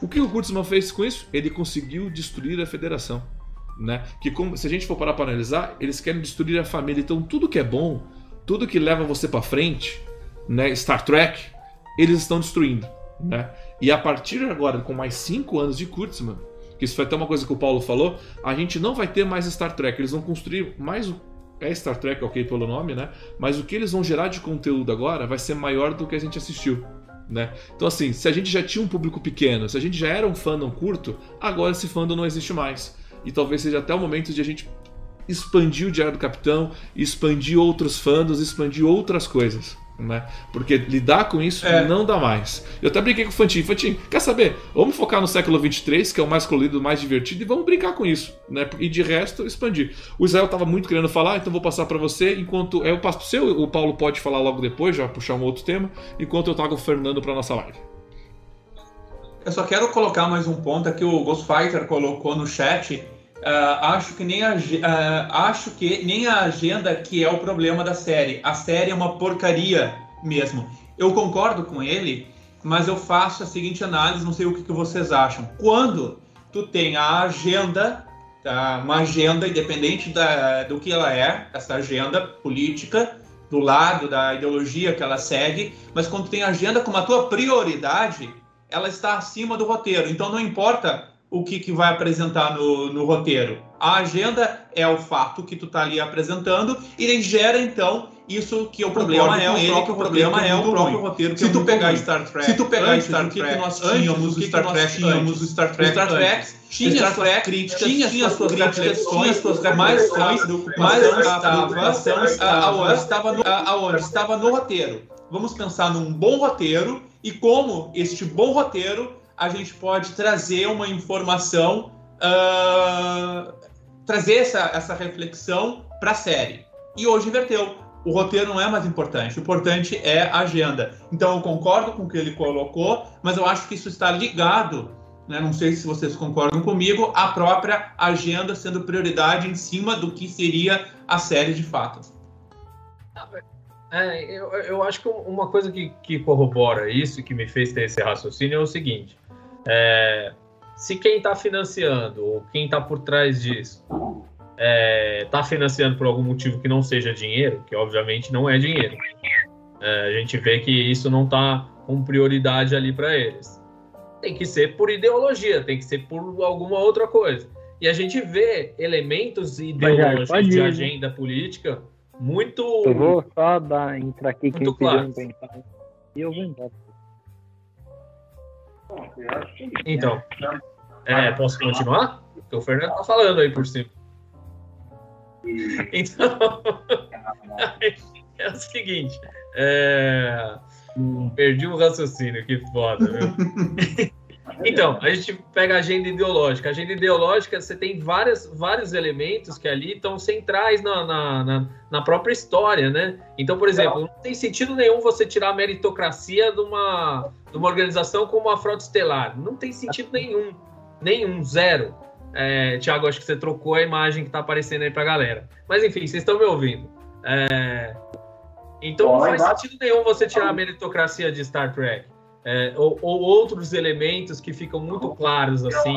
O que o Kurtzman fez com isso? Ele conseguiu destruir a federação. Né? Que como, se a gente for parar para analisar, eles querem destruir a família. Então tudo que é bom, tudo que leva você para frente, né? Star Trek, eles estão destruindo. Né? E a partir de agora, com mais cinco anos de Kurtzman, que isso foi até uma coisa que o Paulo falou, a gente não vai ter mais Star Trek. Eles vão construir mais o é Star Trek, ok pelo nome, né? Mas o que eles vão gerar de conteúdo agora vai ser maior do que a gente assistiu. Né? Então, assim, se a gente já tinha um público pequeno, se a gente já era um fandom curto, agora esse fandom não existe mais. E talvez seja até o momento de a gente expandir o Diário do Capitão, expandir outros fandoms, expandir outras coisas. Né? Porque lidar com isso É. não dá mais. Eu até brinquei com o Fantin. Fantin, quer saber? Vamos focar no século 23, que é o mais colorido, o mais divertido, e vamos brincar com isso. Né? E de resto, expandir. O Israel estava muito querendo falar, então vou passar para você. Enquanto eu passo para o seu, o Paulo pode falar logo depois, já puxar um outro tema, enquanto eu trago o Fernando para nossa live. Eu só quero colocar mais um ponto aqui, o Ghost Fighter colocou no chat. Ah, acho que nem a, ah, acho que nem a agenda que é o problema da série. A série é uma porcaria mesmo. Eu concordo com ele, mas eu faço a seguinte análise, não sei o que, que vocês acham. Quando tu tem a agenda, tá? uma agenda independente da, do que ela é, essa agenda política, do lado da ideologia que ela segue, mas quando tu tem a agenda como a tua prioridade, ela está acima do roteiro. Então não importa o que, que vai apresentar no, no roteiro. A agenda é o fato que tu tá ali apresentando e ele gera então isso que o problema é o ele, próprio, o problema é o próprio roteiro que se é tu pegar Star Trek se tu pegar antes, Star Trek que nós tínhamos o Star Trek tínhamos o Star Trek Star Trek tinha suas críticas tinha suas críticas tinha suas mais mas estava estava no aonde estava no roteiro. Vamos pensar num bom roteiro e como este bom roteiro a gente pode trazer uma informação uh, trazer essa, essa reflexão para a série e hoje inverteu o roteiro não é mais importante. O importante é a agenda. Então eu concordo com o que ele colocou, mas eu acho que isso está ligado, né, não sei se vocês concordam comigo, à própria agenda sendo prioridade em cima do que seria a série de fato. É, eu, eu acho que uma coisa que, que corrobora isso que me fez ter esse raciocínio é o seguinte: é, se quem está financiando ou quem está por trás disso está é, tá financiando por algum motivo que não seja dinheiro, que obviamente não é dinheiro, é, a gente vê que isso não está com prioridade ali para eles. Tem que ser por ideologia, tem que ser por alguma outra coisa. E a gente vê elementos ideológicos de agenda política muito. Eu vou só dar, entrar aqui que eu claro. E eu vou embora. Então, é, posso continuar? Porque o Fernando tá falando aí por cima. Então, é o seguinte. É... Perdi o raciocínio, que foda, viu? Então, a gente pega a agenda ideológica. A agenda ideológica, você tem várias, vários elementos que ali estão centrais na, na, na, na, própria história, né? Então, por exemplo, não tem sentido nenhum você tirar a meritocracia de uma, de uma organização como a Frota Estelar. Não tem sentido nenhum. Nenhum, zero. É, Tiago, acho que você trocou a imagem que está aparecendo aí para a galera. Mas enfim, vocês estão me ouvindo. É, então não faz sentido nenhum você tirar a meritocracia de Star Trek. É, ou, ou, outros elementos que ficam muito claros assim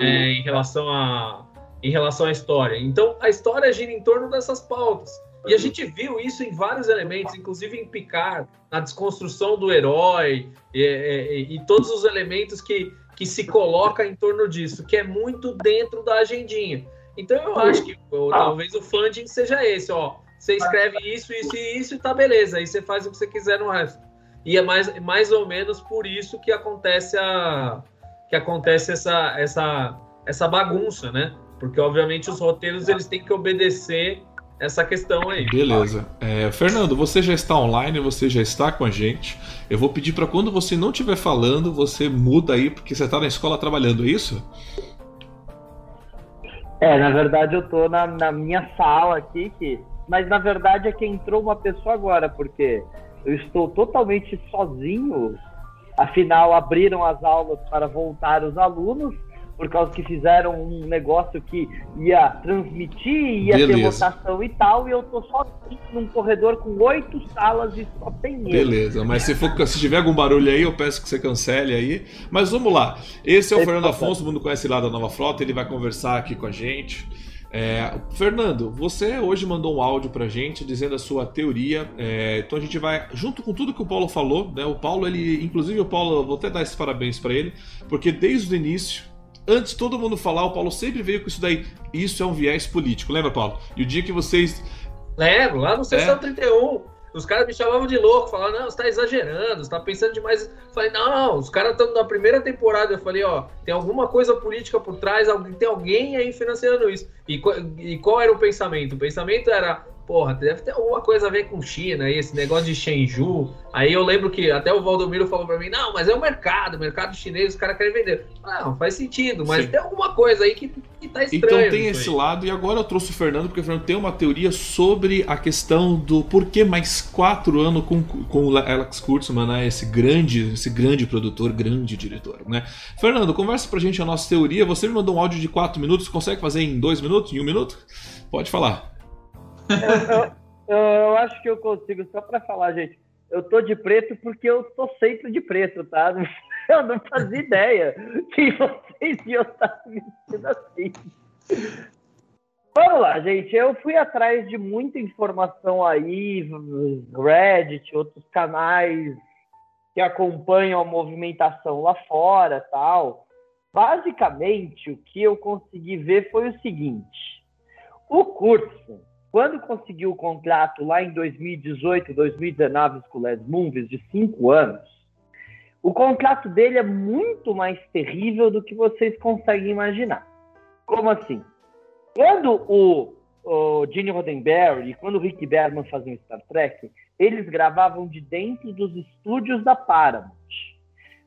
é, em relação a em relação à história. Então a história gira em torno dessas pautas. E a gente viu isso em vários elementos, inclusive em Picard, na desconstrução do herói e, e, e todos os elementos que, que se coloca em torno disso, que é muito dentro da agendinha. Então eu acho que ou, talvez o funding seja esse, ó. Você escreve isso, isso e isso e tá beleza. Aí você faz o que você quiser no resto. E é mais, mais ou menos por isso que acontece a que acontece essa, essa, essa bagunça, né? Porque obviamente os roteiros eles têm que obedecer essa questão aí. Beleza. É, Fernando, você já está online, você já está com a gente. Eu vou pedir para quando você não estiver falando, você muda aí, porque você está na escola trabalhando, é isso? É, na verdade eu estou na, na, minha sala aqui, que... mas na verdade é que entrou uma pessoa agora, porque eu estou totalmente sozinho. Afinal, abriram as aulas para voltar os alunos por causa que fizeram um negócio que ia transmitir, ia Beleza. ter votação e tal, e eu tô só num corredor com oito salas e só tem ele. Beleza, mas se, for, se tiver algum barulho aí, eu peço que você cancele aí. Mas vamos lá. Esse é o Esse Fernando Afonso, todo mundo conhece lá da Nova Frota, ele vai conversar aqui com a gente. É, Fernando, você hoje mandou um áudio pra gente dizendo a sua teoria. É, então a gente vai, junto com tudo que o Paulo falou, né? O Paulo, ele, inclusive o Paulo, vou até dar esses parabéns para ele, porque desde o início antes todo mundo falar, o Paulo sempre veio com isso daí. Isso é um viés político, lembra, Paulo? E o dia que vocês. Lembro, lá no Sessão é. 31. Os caras me chamavam de louco, falavam, não, você tá exagerando, você tá pensando demais. Falei, não, não, os caras estão na primeira temporada. Eu falei, ó, tem alguma coisa política por trás, tem alguém aí financiando isso. E, e qual era o pensamento? O pensamento era, porra, deve ter alguma coisa a ver com China, esse negócio de Shenzhou. Aí eu lembro que até o Valdomiro falou para mim, não, mas é o mercado, o mercado chinês, os caras querem vender. Não, faz sentido, mas Sim. tem alguma coisa aí que, que tá estranho. Então tem esse aí. lado, e agora eu trouxe o Fernando, porque o Fernando tem uma teoria sobre a questão do porquê mais quatro anos com, com o Alex Kurtzman, né, esse grande, esse grande produtor, grande diretor, né? Fernando, conversa pra gente a nossa teoria, você me mandou um áudio de quatro minutos, consegue fazer em dois minutos, em um minuto? Pode falar eu, eu, acho que eu consigo, só para falar, gente. Eu tô de preto porque eu tô sempre de preto, tá? Eu não fazia ideia que vocês iam estar vestindo assim. Vamos lá, gente. Eu fui atrás de muita informação aí, Reddit, outros canais que acompanham a movimentação lá fora, tal. basicamente o que eu consegui ver foi o seguinte: o Kurtzman, quando conseguiu o contrato lá em 2018, 2019 com o Les Moonves de cinco anos, o contrato dele é muito mais terrível do que vocês conseguem imaginar. Como assim? Quando o, o Gene Roddenberry e quando o Rick Berman faziam Star Trek, eles gravavam de dentro dos estúdios da Paramount.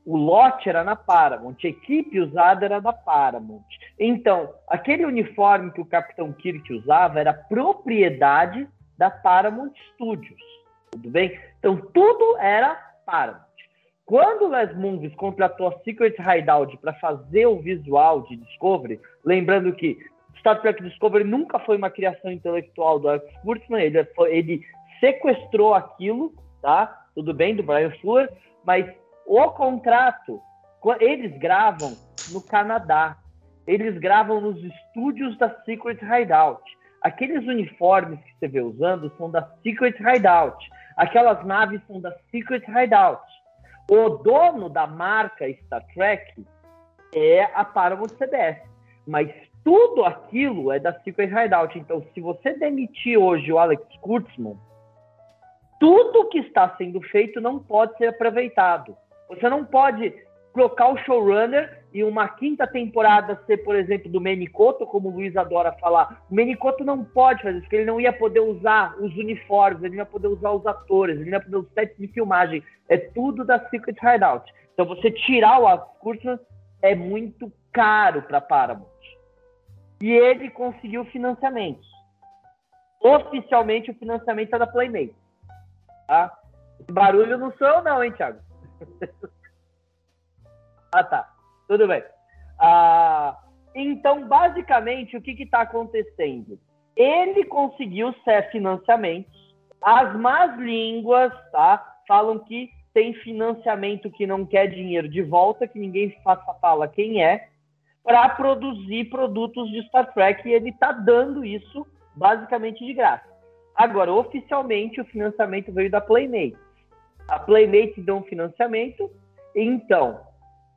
O lote era na Paramount, a equipe usada era da Paramount. Então, aquele uniforme que o Capitão Kirk usava era propriedade da Paramount Studios. Tudo bem? Então, tudo era Paramount. Quando Les Moonves contratou a Secret Hideout para fazer o visual de Discovery, lembrando que Star Trek Discovery nunca foi uma criação intelectual do Alex Kurtzman, ele, ele sequestrou aquilo, tá? Tudo bem, do Brian Fuller, mas o contrato, eles gravam no Canadá, eles gravam nos estúdios da Secret Hideout. Aqueles uniformes que você vê usando são da Secret Hideout. Aquelas naves são da Secret Hideout. O dono da marca Star Trek é a Paramount CBS. Mas tudo aquilo é da Secret Hideout. Então, se você demitir hoje o Alex Kurtzman, tudo que está sendo feito não pode ser aproveitado. Você não pode colocar o showrunner e uma quinta temporada ser, por exemplo, do Menicoto, como o Luiz adora falar. O Menicoto não pode fazer isso, porque ele não ia poder usar os uniformes, ele não ia poder usar os atores, ele não ia poder os sets de filmagem. É tudo da Secret Hideout. Então você tirar o Kurtzman é muito caro para Paramount. E ele conseguiu financiamentos. Oficialmente o financiamento é da Playmate. Tá? Esse barulho não sou eu não, hein, Thiago? ah, tá. Tudo bem. Ah, então, basicamente, o que está acontecendo? Ele conseguiu ser financiamentos. As más línguas tá, falam que tem financiamento que não quer dinheiro de volta, que ninguém faça fala quem é, para produzir produtos de Star Trek e ele está dando isso basicamente de graça. Agora, oficialmente, o financiamento veio da Playmate. A Playmate deu um financiamento. Então,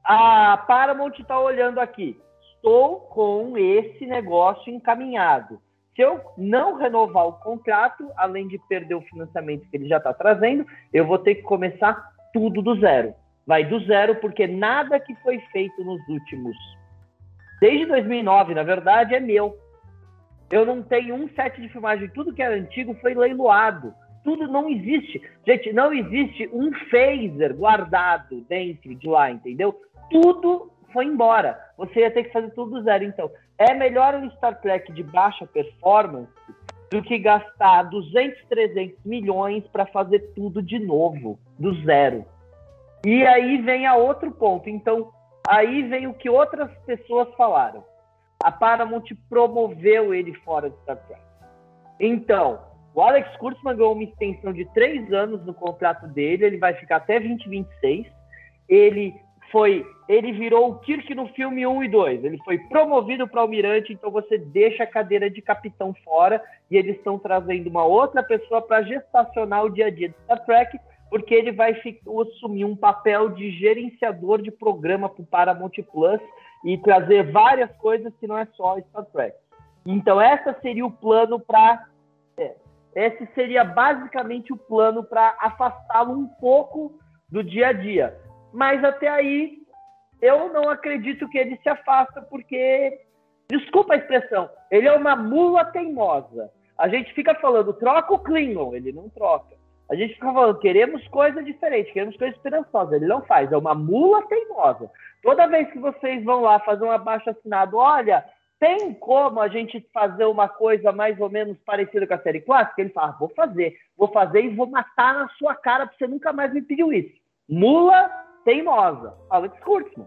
a Paramount está olhando aqui. Estou com esse negócio encaminhado. Se eu não renovar o contrato, além de perder o financiamento que ele já está trazendo, eu vou ter que começar tudo do zero. Vai do zero, porque nada que foi feito nos últimos. Desde 2009, na verdade, é meu. Eu não tenho um set de filmagem. Tudo que era antigo foi leiloado. Tudo não existe. Gente, não existe um phaser guardado dentro de lá, entendeu? Tudo foi embora. Você ia ter que fazer tudo do zero. Então, é melhor um Star Trek de baixa performance do que gastar 200, 300 milhões para fazer tudo de novo, do zero. E aí vem a outro ponto. Então, aí vem o que outras pessoas falaram. A Paramount promoveu ele fora de Star Trek. Então, o Alex Kurtzman ganhou uma extensão de três anos no contrato dele, ele vai ficar até 2026. Ele foi, ele virou o Kirk no filme 1 e 2. Ele foi promovido para almirante, então você deixa a cadeira de capitão fora e eles estão trazendo uma outra pessoa para gestacionar o dia a dia de Star Trek, porque ele vai assumir um papel de gerenciador de programa para o Paramount Plus e trazer várias coisas que não é só Star Trek. Então, essa seria o plano para é, esse seria basicamente o plano para afastá-lo um pouco do dia a dia. Mas até aí, eu não acredito que ele se afasta, porque, desculpa a expressão, ele é uma mula teimosa. A gente fica falando, troca o Klingon, ele não troca. A gente fica falando, queremos coisa diferente, queremos coisa esperançosa. Ele não faz, é uma mula teimosa. Toda vez que vocês vão lá fazer um abaixo assinado, olha, tem como a gente fazer uma coisa mais ou menos parecida com a série clássica? Ele fala, vou fazer, vou fazer e vou matar na sua cara para você nunca mais me pediu isso. Mula teimosa, Alex Kurtzman.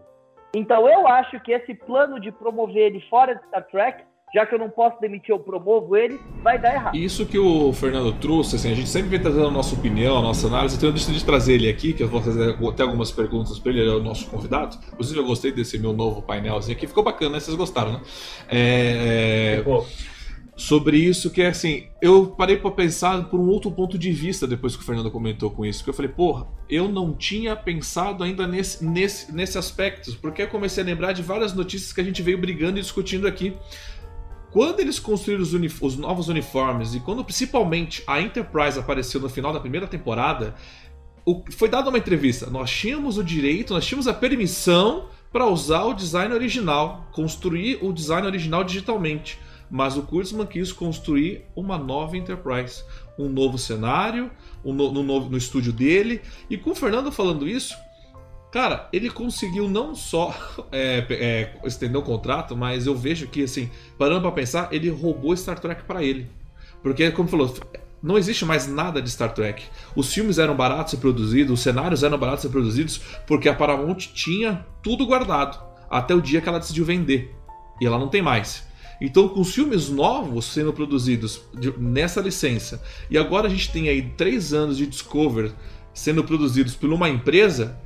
Então eu acho que esse plano de promover ele fora de Star Trek já que eu não posso demitir, eu promovo ele, vai dar errado. Isso que o Fernando trouxe, assim, a gente sempre vem trazendo a nossa opinião, a nossa análise, então eu decidi trazer ele aqui, que eu vou fazer até algumas perguntas para ele, ele é o nosso convidado. Inclusive, eu gostei desse meu novo painelzinho aqui, ficou bacana, né? Vocês gostaram, né? É, é... sobre isso que é assim, eu parei para pensar por um outro ponto de vista depois que o Fernando comentou com isso, que eu falei, porra, eu não tinha pensado ainda nesse, nesse, nesse aspecto, porque eu comecei a lembrar de várias notícias que a gente veio brigando e discutindo aqui. Quando eles construíram os, os novos uniformes e quando principalmente a Enterprise apareceu no final da primeira temporada, o, foi dada uma entrevista. Nós tínhamos o direito, nós tínhamos a permissão para usar o design original, construir o design original digitalmente mas o Kurtzman quis construir uma nova Enterprise, um novo cenário, um no, no, no estúdio dele. E com o Fernando falando isso, cara, ele conseguiu não só é, é, estender o contrato, mas eu vejo que, assim, parando para pensar, ele roubou Star Trek para ele. Porque, como falou, não existe mais nada de Star Trek. Os filmes eram baratos ser produzidos, os cenários eram baratos ser produzidos, porque a Paramount tinha tudo guardado até o dia que ela decidiu vender. E ela não tem mais. Então, com os filmes novos sendo produzidos nessa licença, e agora a gente tem aí três anos de Discover sendo produzidos por uma empresa,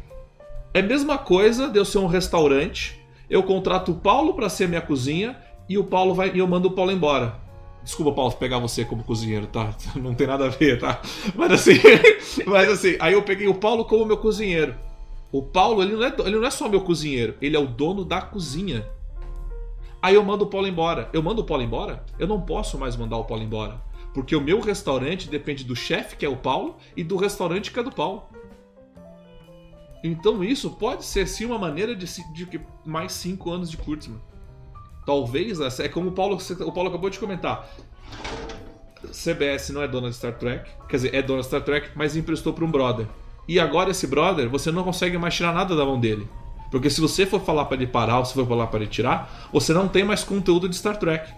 é a mesma coisa de eu ser um restaurante, eu contrato o Paulo para ser minha cozinha e o Paulo vai e eu mando o Paulo embora. Desculpa, Paulo, pegar você como cozinheiro, tá? Não tem nada a ver, tá? Mas assim, mas assim, aí eu peguei o Paulo como meu cozinheiro. O Paulo, ele não é, ele não é só meu cozinheiro, ele é o dono da cozinha. Aí eu mando o Paulo embora. Eu mando o Paulo embora? Eu não posso mais mandar o Paulo embora. Porque o meu restaurante depende do chefe, que é o Paulo, e do restaurante, que é do Paulo. Então isso pode ser sim uma maneira de, de mais cinco anos de Kurtzman. Talvez, é como o Paulo, o Paulo acabou de comentar. CBS não é dona de Star Trek, quer dizer, é dona de Star Trek, mas emprestou para um brother. E agora esse brother, você não consegue mais tirar nada da mão dele. Porque se você for falar para ele parar ou se for falar para ele tirar, você não tem mais conteúdo de Star Trek.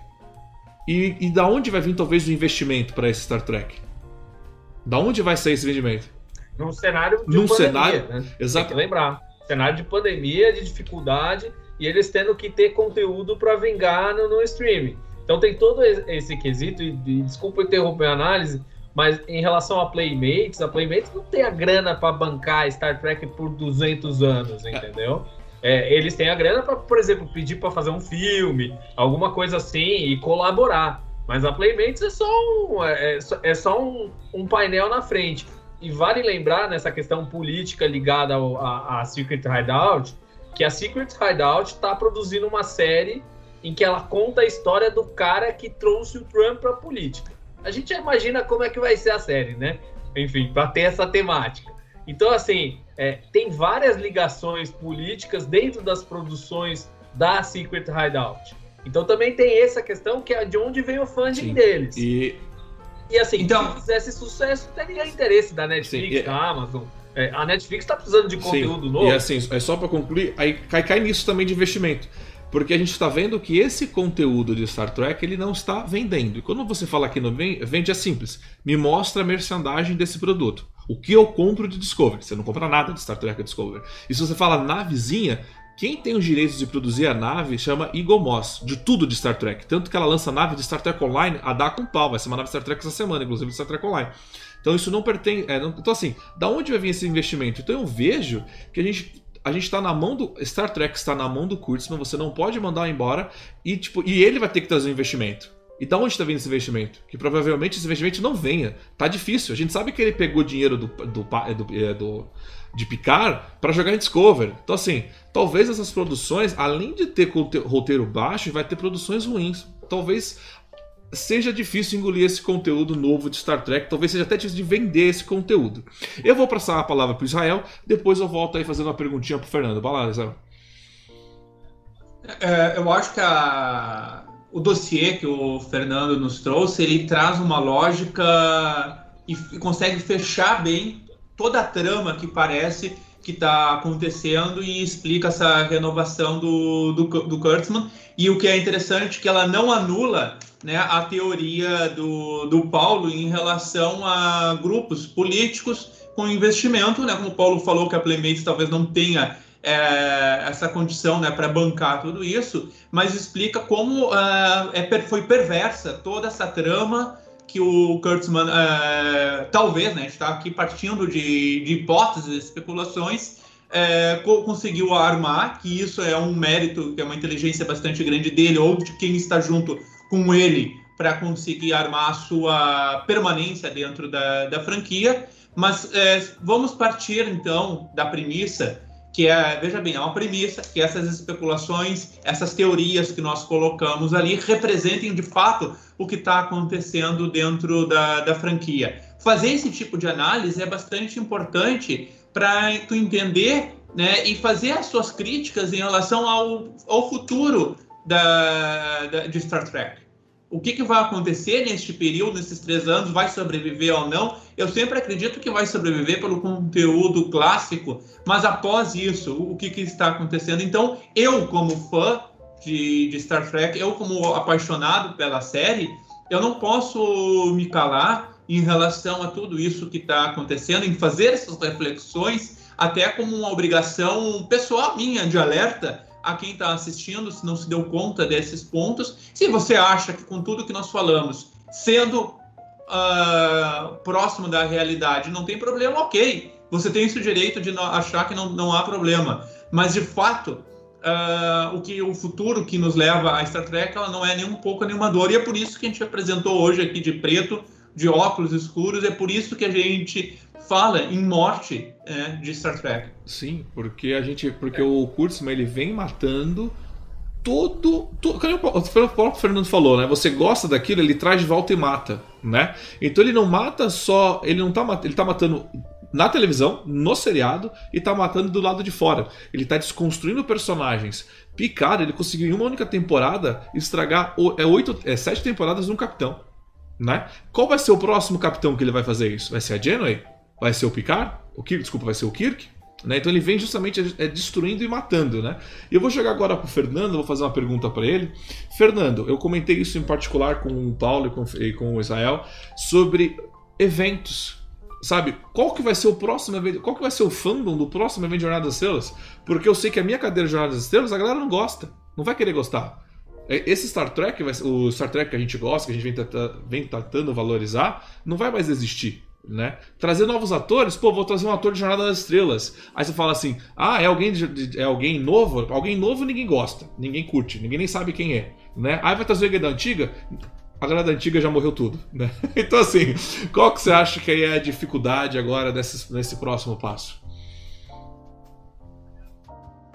E, e da onde vai vir talvez o investimento para esse Star Trek? Da onde vai sair esse investimento? Num cenário de Num pandemia, cenário, né? Exato. Tem que lembrar. Cenário de pandemia, de dificuldade, e eles tendo que ter conteúdo para vingar no, no streaming. Então tem todo esse quesito, e, e desculpa interromper a análise, mas em relação a Playmates, a Playmates não tem a grana para bancar Star Trek por 200 anos, entendeu? É, eles têm a grana para, por exemplo, pedir para fazer um filme, alguma coisa assim e colaborar. Mas a Playmates é só um, é, é só um, um painel na frente. E vale lembrar nessa questão política ligada à Secret Hideout que a Secret Hideout está produzindo uma série em que ela conta a história do cara que trouxe o Trump para a política a gente já imagina como é que vai ser a série, né? Enfim, para ter essa temática. Então, assim, é, tem várias ligações políticas dentro das produções da Secret Hideout. Então também tem essa questão que é de onde vem o funding Sim. deles. E... e assim, então, se fizesse sucesso, teria interesse da Netflix, Sim, da Amazon. É, a Netflix está precisando de conteúdo Sim. novo. E assim, é só para concluir, aí cai, cai nisso também de investimento. Porque a gente está vendo que esse conteúdo de Star Trek ele não está vendendo. E quando você fala aqui no vende é simples. Me mostra a merchandising desse produto. O que eu compro de Discovery? Você não compra nada de Star Trek Discovery. E se você fala navezinha, quem tem os direitos de produzir a nave chama Eagle Moss, de tudo de Star Trek. Tanto que ela lança nave de Star Trek Online a dar com pau. Vai ser uma nave Star Trek essa semana, inclusive de Star Trek Online. Então isso não pertence. É, não, então, assim, da onde vai vir esse investimento? Então eu vejo que a gente a gente está na mão do. Star Trek está na mão do Kurtzman, você não pode mandar embora e, tipo, e ele vai ter que trazer um investimento. E da onde está vindo esse investimento? Que provavelmente esse investimento não venha. Tá difícil. A gente sabe que ele pegou dinheiro do, do, do, é, do de Picard para jogar em Discover. Então, assim, talvez essas produções, além de ter roteiro baixo, vai ter produções ruins. Talvez seja difícil engolir esse conteúdo novo de Star Trek, talvez seja até difícil de vender esse conteúdo. Eu vou passar a palavra para Israel, depois eu volto aí fazendo uma perguntinha para Fernando. Vai lá, Israel. É, eu acho que a, o dossiê que o Fernando nos trouxe, ele traz uma lógica e, e consegue fechar bem toda a trama que parece que está acontecendo e explica essa renovação do, do, do Kurtzman. E o que é interessante é que ela não anula né, a teoria do, do Paulo em relação a grupos políticos com investimento, né, como o Paulo falou que a Playmates talvez não tenha é, essa condição né, para bancar tudo isso, mas explica como uh, é, foi perversa toda essa trama que o Kurtzman, uh, talvez, né, a gente está aqui partindo de, de hipóteses, especulações, é, conseguiu armar, que isso é um mérito, que é uma inteligência bastante grande dele, ou de quem está junto com ele para conseguir armar a sua permanência dentro da, da franquia. Mas é, vamos partir então da premissa que é, veja bem, é uma premissa que essas especulações, essas teorias que nós colocamos ali representem de fato o que está acontecendo dentro da, da franquia. Fazer esse tipo de análise é bastante importante para tu entender né, e fazer as suas críticas em relação ao, ao futuro da, da, de Star Trek o que, que, vai acontecer neste período, nesses três anos, vai sobreviver ou não. Eu sempre acredito que vai sobreviver pelo conteúdo clássico, mas após isso, o que, que está acontecendo? Então, eu, como fã de, de, Star Trek, eu, como apaixonado pela série, eu não posso me calar em relação a tudo isso que está acontecendo, em fazer essas reflexões, até como uma obrigação pessoal minha de alerta a quem está assistindo, se não se deu conta desses pontos. Se você acha que com tudo que nós falamos, sendo uh, próximo da realidade, não tem problema, ok. Você tem esse direito de achar que não, não há problema. Mas, de fato, uh, o que o futuro que nos leva a Star Trek ela não é nem um pouco animador. E é por isso que a gente apresentou hoje aqui de preto, de óculos escuros. É por isso que a gente fala em morte é, de Star Trek. Sim, porque a gente, porque é. o Kurtzman ele vem matando todo, todo o próprio Fernando falou, né? Você gosta daquilo, ele traz de volta e mata, né? Então ele não mata só, ele não tá ele tá matando na televisão, no seriado e tá matando do lado de fora. Ele tá desconstruindo personagens. Picard, ele conseguiu em uma única temporada estragar é oito, é sete temporadas de um capitão, né? Qual vai ser o próximo capitão que ele vai fazer isso? Vai ser a Janeway? Vai ser o Picard, o Kirk, desculpa, vai ser o Kirk. Né? Então ele vem justamente é, destruindo e matando. Né? E eu vou chegar agora para o Fernando, vou fazer uma pergunta para ele. Fernando, eu comentei isso em particular com o Paulo e com, e com o Israel sobre eventos. Sabe, qual que vai ser o próximo evento? Qual que vai ser o fandom do próximo evento de Jornada das Estrelas? Porque eu sei que a minha cadeira de Jornada das Estrelas a galera não gosta, não vai querer gostar. É, esse Star Trek, o Star Trek que a gente gosta, que a gente vem, vem tentando valorizar, não vai mais existir né? Trazer novos atores, pô, vou trazer um ator de Jornada das Estrelas. Aí você fala assim: "Ah, é alguém de, é alguém novo? Alguém novo ninguém gosta, ninguém curte, ninguém nem sabe quem é", né? Aí vai trazer alguém da antiga, a galera da antiga já morreu tudo, né? Então assim, qual que você acha que é a dificuldade agora desse, nesse próximo passo?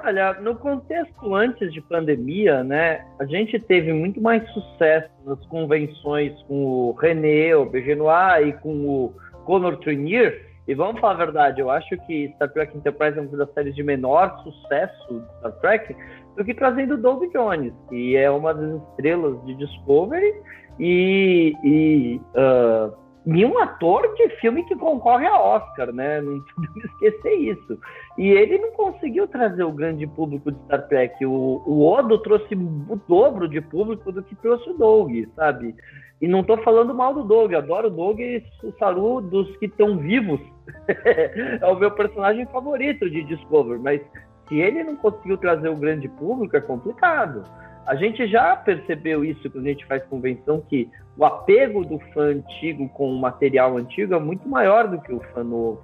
Olha, no contexto antes de pandemia, né, a gente teve muito mais sucesso nas convenções com o René, o Begenois e com o Connor Trinier, e vamos falar a verdade, eu acho que Star Trek Enterprise é uma das séries de menor sucesso de Star Trek do que trazendo Doug Jones, que é uma das estrelas de Discovery e, e, uh, e um ator de filme que concorre a Oscar, né? Não podemos esquecer isso. E ele não conseguiu trazer o grande público de Star Trek. O, o Odo trouxe o dobro de público do que trouxe o Doug, sabe? E não estou falando mal do Doug, adoro o Doug e o Saru dos que estão vivos. é o meu personagem favorito de Discovery, mas se ele não conseguiu trazer o grande público, é complicado. A gente já percebeu isso quando a gente faz convenção, que o apego do fã antigo com o material antigo é muito maior do que o fã novo.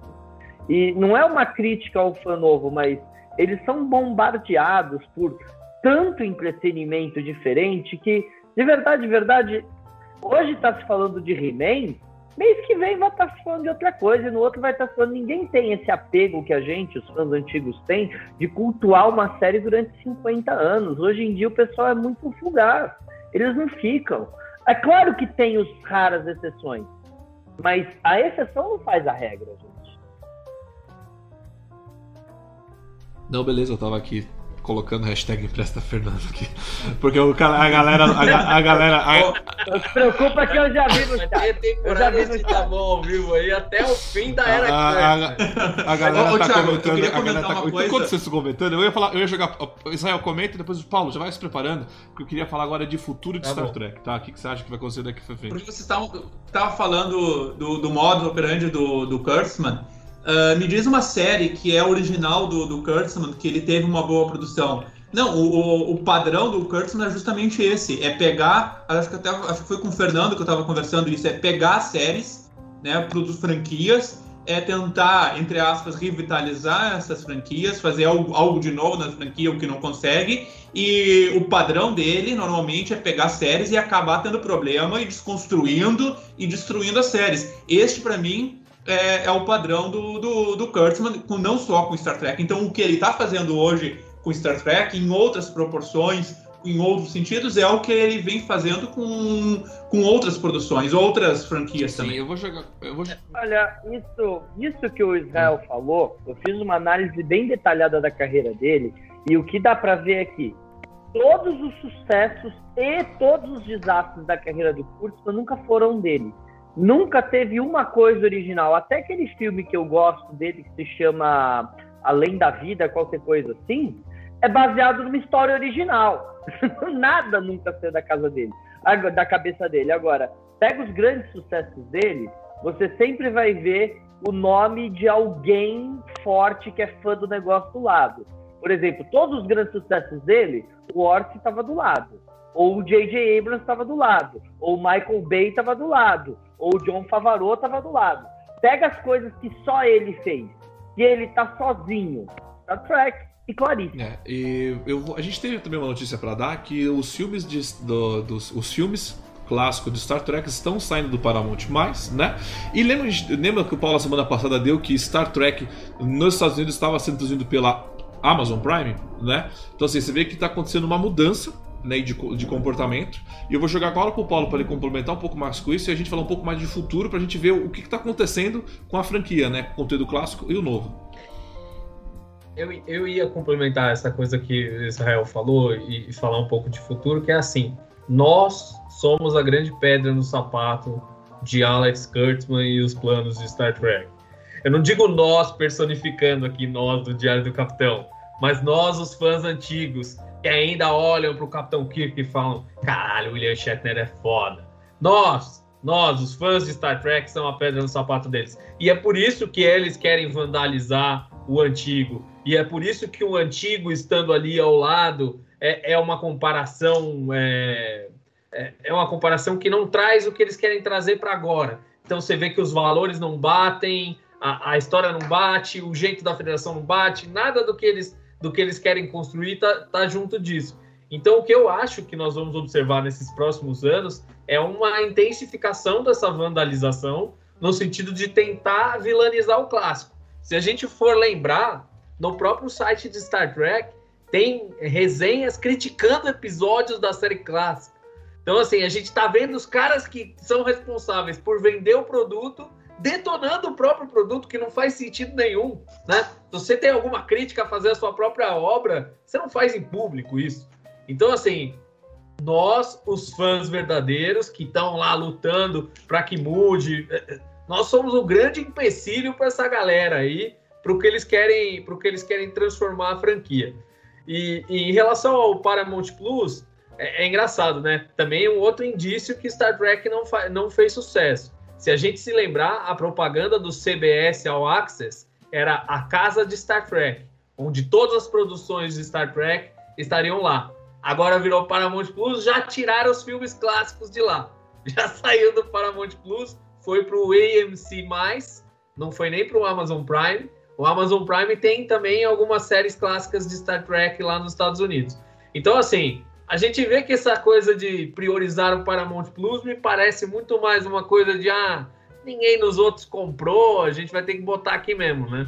E não é uma crítica ao fã novo, mas eles são bombardeados por tanto entretenimento diferente que, de verdade, de verdade, Hoje está se falando de He-Man, mês que vem vai estar tá se falando de outra coisa, e no outro vai estar tá falando. Ninguém tem esse apego que a gente, os fãs antigos, têm de cultuar uma série durante 50 anos. Hoje em dia o pessoal é muito fugaz, eles não ficam. É claro que tem os raras exceções, mas a exceção não faz a regra, gente. Não, beleza, eu tava aqui colocando hashtag empresta Fernando aqui. Porque o cara, a galera. A, a galera. A... Não se preocupa que eu já vi no chat. Eu já vi no chat. Tá bom ao vivo aí até o fim da era a, a, a galera Ô, tá Thiago, comentando. A galera tá, coisa... Enquanto vocês estão comentando, eu ia falar, eu ia jogar. Israel comenta e depois o Paulo já vai se preparando. Porque eu queria falar agora de futuro de tá Star bom. Trek, tá? O que, que você acha que vai acontecer daqui pra frente? Porque você estava falando do, do modo operandi do, do Kurtzman. Uh, me diz uma série que é original do, do Kurtzman, que ele teve uma boa produção. Não, o, o, padrão do Kurtzman é justamente esse: é pegar. Acho que até acho que foi com o Fernando que eu estava conversando isso, é pegar séries, né, produzir franquias é tentar, entre aspas, revitalizar essas franquias, fazer algo, algo de novo na franquia, o que não consegue. E o padrão dele, normalmente, é pegar séries e acabar tendo problema e desconstruindo e destruindo as séries. Este, para mim, é, é, o padrão do, do, do Kurtzman, com, não só com Star Trek. Então, o que ele está fazendo hoje com Star Trek, em outras proporções, em outros sentidos, é o que ele vem fazendo com, com outras produções, outras franquias Sim, também. eu vou jogar. Eu vou... Olha, isso, isso que o Israel falou, eu fiz uma análise bem detalhada da carreira dele, e o que dá para ver aqui, todos os sucessos e todos os desastres da carreira do Kurtzman nunca foram dele. Nunca teve uma coisa original. Até aquele filme que eu gosto dele, que se chama Além da Vida, qualquer coisa assim, é baseado numa história original. Nada nunca saiu da casa dele, da cabeça dele. Agora, pega os grandes sucessos dele, você sempre vai ver o nome de alguém forte que é fã do negócio do lado. Por exemplo, todos os grandes sucessos dele, o Orsi estava do lado, ou o J.J. Abrams estava do lado, ou o Michael Bay estava do lado, ou o John Favreau estava do lado. Pega as coisas que só ele fez, e ele tá sozinho. Star Trek, e Clarice. É, e eu, a gente teve também uma notícia para dar que os filmes de, do, dos os filmes clássicos de Star Trek estão saindo do Paramount+, né? E lembra, lembra que o Paulo semana passada deu que Star Trek nos Estados Unidos estava sendo traduzido pela Amazon Prime, né? Então assim, você vê que está acontecendo uma mudança né, de, de comportamento. E eu vou jogar agora pro Paulo para ele complementar um pouco mais com isso e a gente falar um pouco mais de futuro para a gente ver o que está acontecendo com a franquia, né? Com o conteúdo clássico e o novo. Eu, eu ia complementar essa coisa que Israel falou e, e falar um pouco de futuro, que é assim, nós somos a grande pedra no sapato de Alex Kurtzman e os planos de Star Trek. Eu não digo nós personificando aqui nós do Diário do Capitão, mas nós, os fãs antigos, que ainda olham para o Capitão Kirk e falam: caralho, William Shatner é foda. Nós, nós, os fãs de Star Trek, são a pedra no sapato deles. E é por isso que eles querem vandalizar o antigo. E é por isso que o antigo, estando ali ao lado, é, é uma comparação. É, é, é uma comparação que não traz o que eles querem trazer para agora. Então você vê que os valores não batem, a, a, história não bate, o jeito da federação não bate, nada do que eles, do que eles querem construir tá, tá junto disso. Então, o que eu acho que nós vamos observar nesses próximos anos é uma intensificação dessa vandalização, no sentido de tentar vilanizar o clássico. Se a gente for lembrar, no próprio site de Star Trek tem resenhas criticando episódios da série clássica. Então, assim, a gente está vendo os caras que são responsáveis por vender o produto detonando o próprio produto, que não faz sentido nenhum, né? Se você tem alguma crítica a fazer a sua própria obra, você não faz em público isso. Então, assim, nós, os fãs verdadeiros, que estão lá lutando para que mude, eh, eh, nós somos o grande empecilho para essa galera aí, para o que eles querem, para que eles querem transformar a franquia. E, e em relação ao Paramount Plus, é, é, engraçado, né? Também um outro indício que Star Trek não, não fez sucesso. Se a gente se lembrar, a propaganda do CBS ao Access era a casa de Star Trek, onde todas as produções de Star Trek estariam lá. Agora virou Paramount Plus, já tiraram os filmes clássicos de lá. Já saiu do Paramount Plus, foi para o AMC+, não foi nem para o Amazon Prime. O Amazon Prime tem também algumas séries clássicas de Star Trek lá nos Estados Unidos. Então, assim, a gente vê que essa coisa de priorizar o Paramount Plus me parece muito mais uma coisa de ah, ninguém nos outros comprou, a gente vai ter que botar aqui mesmo, né?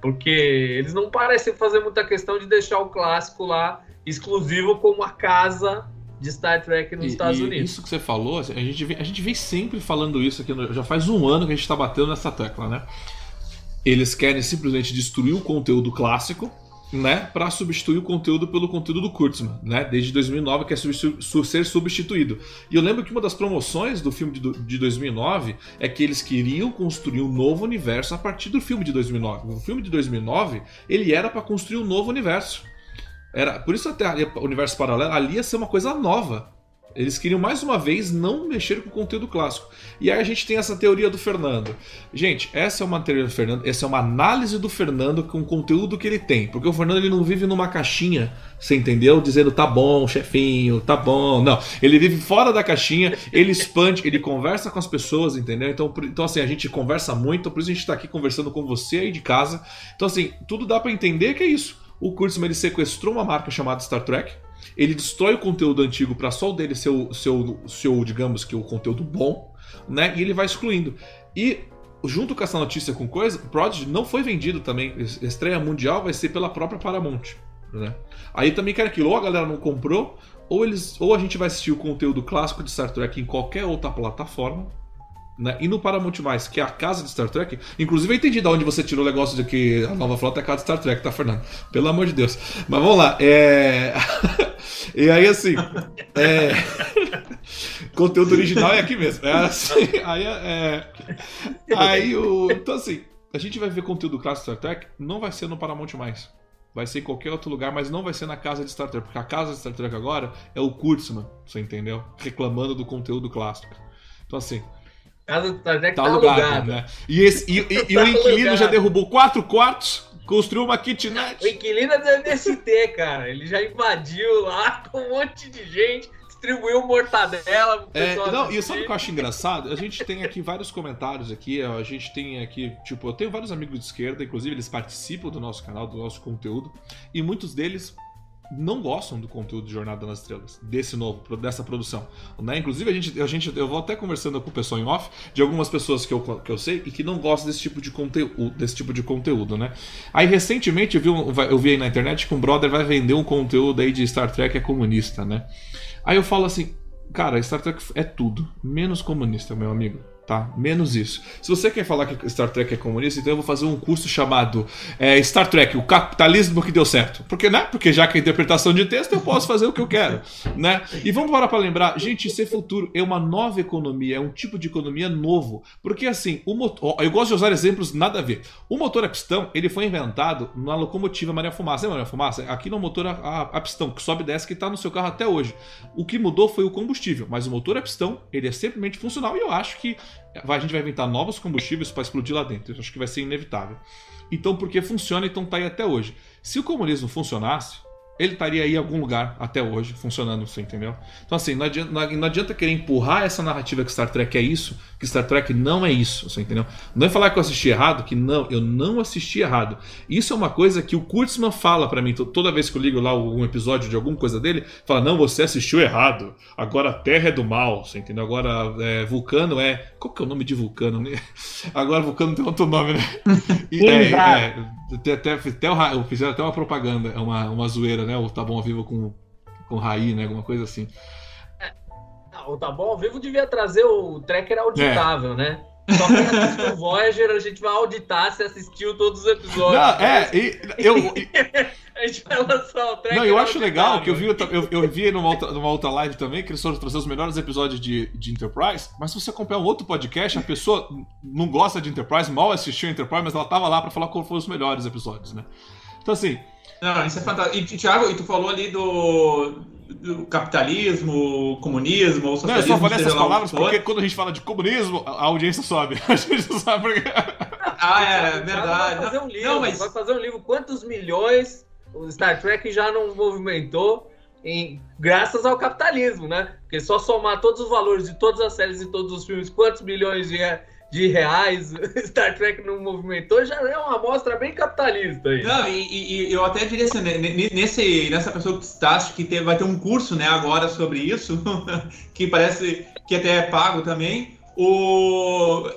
Porque eles não parecem fazer muita questão de deixar o clássico lá exclusivo como a casa de Star Trek nos e, Estados e Unidos. Isso que você falou, a gente, vem, a gente vem sempre falando isso aqui, no, já faz um ano que a gente está batendo nessa tecla, né? Eles querem simplesmente destruir o conteúdo clássico né, para substituir o conteúdo pelo conteúdo do Kurtzman, né, desde 2009 que é substitu ser substituído. E eu lembro que uma das promoções do filme de, de 2009 é que eles queriam construir um novo universo a partir do filme de 2009. O filme de 2009 ele era para construir um novo universo. Era por isso até o universo paralelo ali ia ser uma coisa nova. Eles queriam mais uma vez não mexer com o conteúdo clássico. E aí a gente tem essa teoria do Fernando. Gente, essa é uma teoria do Fernando, essa é uma análise do Fernando com o conteúdo que ele tem. Porque o Fernando ele não vive numa caixinha, você entendeu? Dizendo tá bom, chefinho, tá bom. Não, ele vive fora da caixinha, ele expande, ele conversa com as pessoas, entendeu? Então, então assim, a gente conversa muito, por isso a gente tá aqui conversando com você aí de casa. Então assim, tudo dá para entender que é isso. O Kurtzman ele sequestrou uma marca chamada Star Trek, ele destrói o conteúdo antigo para só o dele ser o seu, seu, digamos que o conteúdo bom, né? E ele vai excluindo. E junto com essa notícia com coisa, Prodigy não foi vendido também. Estreia mundial vai ser pela própria Paramount, né? Aí também quer aquilo, ou a galera não comprou, ou eles, ou a gente vai assistir o conteúdo clássico de Star Trek em qualquer outra plataforma, né? E no Paramount Mais, que é a casa de Star Trek, inclusive eu entendi de onde você tirou o negócio de que a nova frota é a casa de Star Trek, tá, Fernando? Pelo amor de Deus. Mas vamos lá. É... e aí, assim. É... Conteúdo original é aqui mesmo. É assim, aí, é... aí o. Então, assim, a gente vai ver conteúdo clássico de Star Trek, não vai ser no Paramount Mais. Vai ser em qualquer outro lugar, mas não vai ser na casa de Star Trek, porque a casa de Star Trek agora é o Kurtzman, você entendeu? Reclamando do conteúdo clássico. Então, assim, Casa do Star Trek tá, tá alugado, alugada. né? E, esse, e, e- e o Tá inquilino alugado. já derrubou quatro quartos, construiu uma O kitnet. inquilino é do MST, cara. Ele já invadiu lá com um monte de gente, distribuiu mortadela É, não, e sabe o que eu acho engraçado? A gente tem aqui vários comentários aqui, a gente tem aqui, tipo, eu tenho vários amigos de esquerda, inclusive eles participam do nosso canal, do nosso conteúdo, e muitos deles não gostam do conteúdo de Jornada nas Estrelas, desse novo, dessa produção. Né? Inclusive, a gente, a gente, eu vou até conversando com o pessoal em off, de algumas pessoas que eu, que eu sei e que não gostam desse tipo de conteúdo, desse tipo de conteúdo, né? Aí, recentemente, eu vi, um- eu vi aí na internet que um brother vai vender um conteúdo aí de Star Trek é comunista, né? Aí eu falo assim, cara, Star Trek é tudo, menos comunista, meu amigo. Tá? Menos isso. Se você quer falar que Star Trek é comunista, então eu vou fazer um curso chamado é, Star Trek, o capitalismo que deu certo. Porque, né? Porque já que é interpretação de texto, eu posso fazer o que eu quero, né? E vamos parar para lembrar, gente, isso é futuro, é uma nova economia, é um tipo de economia novo. Porque assim, o motor, eu gosto de usar exemplos nada a ver. O motor a pistão, ele foi inventado na locomotiva Maria Fumaça. Lembra Maria Fumaça? Aqui no motor a, a, a pistão, que sobe e desce, que está no seu carro até hoje. O que mudou foi o combustível, mas o motor a pistão, ele é simplesmente funcional e eu acho que a gente vai inventar novos combustíveis para explodir lá dentro. Eu acho que vai ser inevitável. Então, porque funciona, então tá aí até hoje. Se o comunismo funcionasse, ele estaria aí em algum lugar até hoje, funcionando, você entendeu? Então, assim, não adianta, não- adianta querer empurrar essa narrativa que Star Trek é isso, que Star Trek não é isso, você entendeu? Não é falar que eu assisti errado, que não, eu não assisti errado. Isso é uma coisa que o Kurtzman fala pra mim, to- toda vez que eu ligo lá algum episódio de alguma coisa dele, fala, não, você assistiu errado, agora a Terra é do mal, você entendeu? Agora é, Vulcano é... Qual que é o nome de Vulcano? né? Agora Vulcano tem outro nome, né? E, é, é, até, até fizeram até uma propaganda, é uma, uma zoeira, né? O Tá Bom ao Vivo com, com Raí, né? Alguma coisa assim. Ah, o Tá Bom ao Vivo devia trazer o tracker auditável, É. né? Só quem assistiu o Voyager, a gente vai auditar se assistiu todos os episódios. Não, é, e, eu, e- A gente vai lançar o tracker não, eu acho legal que eu vi, eu, eu vi numa outra, numa outra live também que eles foram trazer os melhores episódios de, de Enterprise, mas se você acompanhar um outro podcast, a pessoa não gosta de Enterprise, mal assistiu Enterprise, mas ela tava lá pra falar qual foram os melhores episódios, né? Então assim, Não, isso é fantástico. E, Thiago, e tu falou ali do, do capitalismo, comunismo, ou não, eu socialismo. só falei essas palavras porque quando a gente fala de comunismo, a audiência sobe. A gente não sabe por quê. Ah, é, Thiago verdade. Vai fazer um livro, Não, mas vai fazer um livro. Quantos milhões o Star Trek já não movimentou em, graças ao capitalismo, né? Porque só somar todos os valores de todas as séries e todos os filmes, quantos milhões de, de reais Star Trek não movimentou, já é uma amostra bem capitalista aí. Não, e, e- eu até diria assim, né, ne- nesse, nessa pessoa que está, acho que tem- vai ter um curso né, agora sobre isso, que parece que até é pago também. O,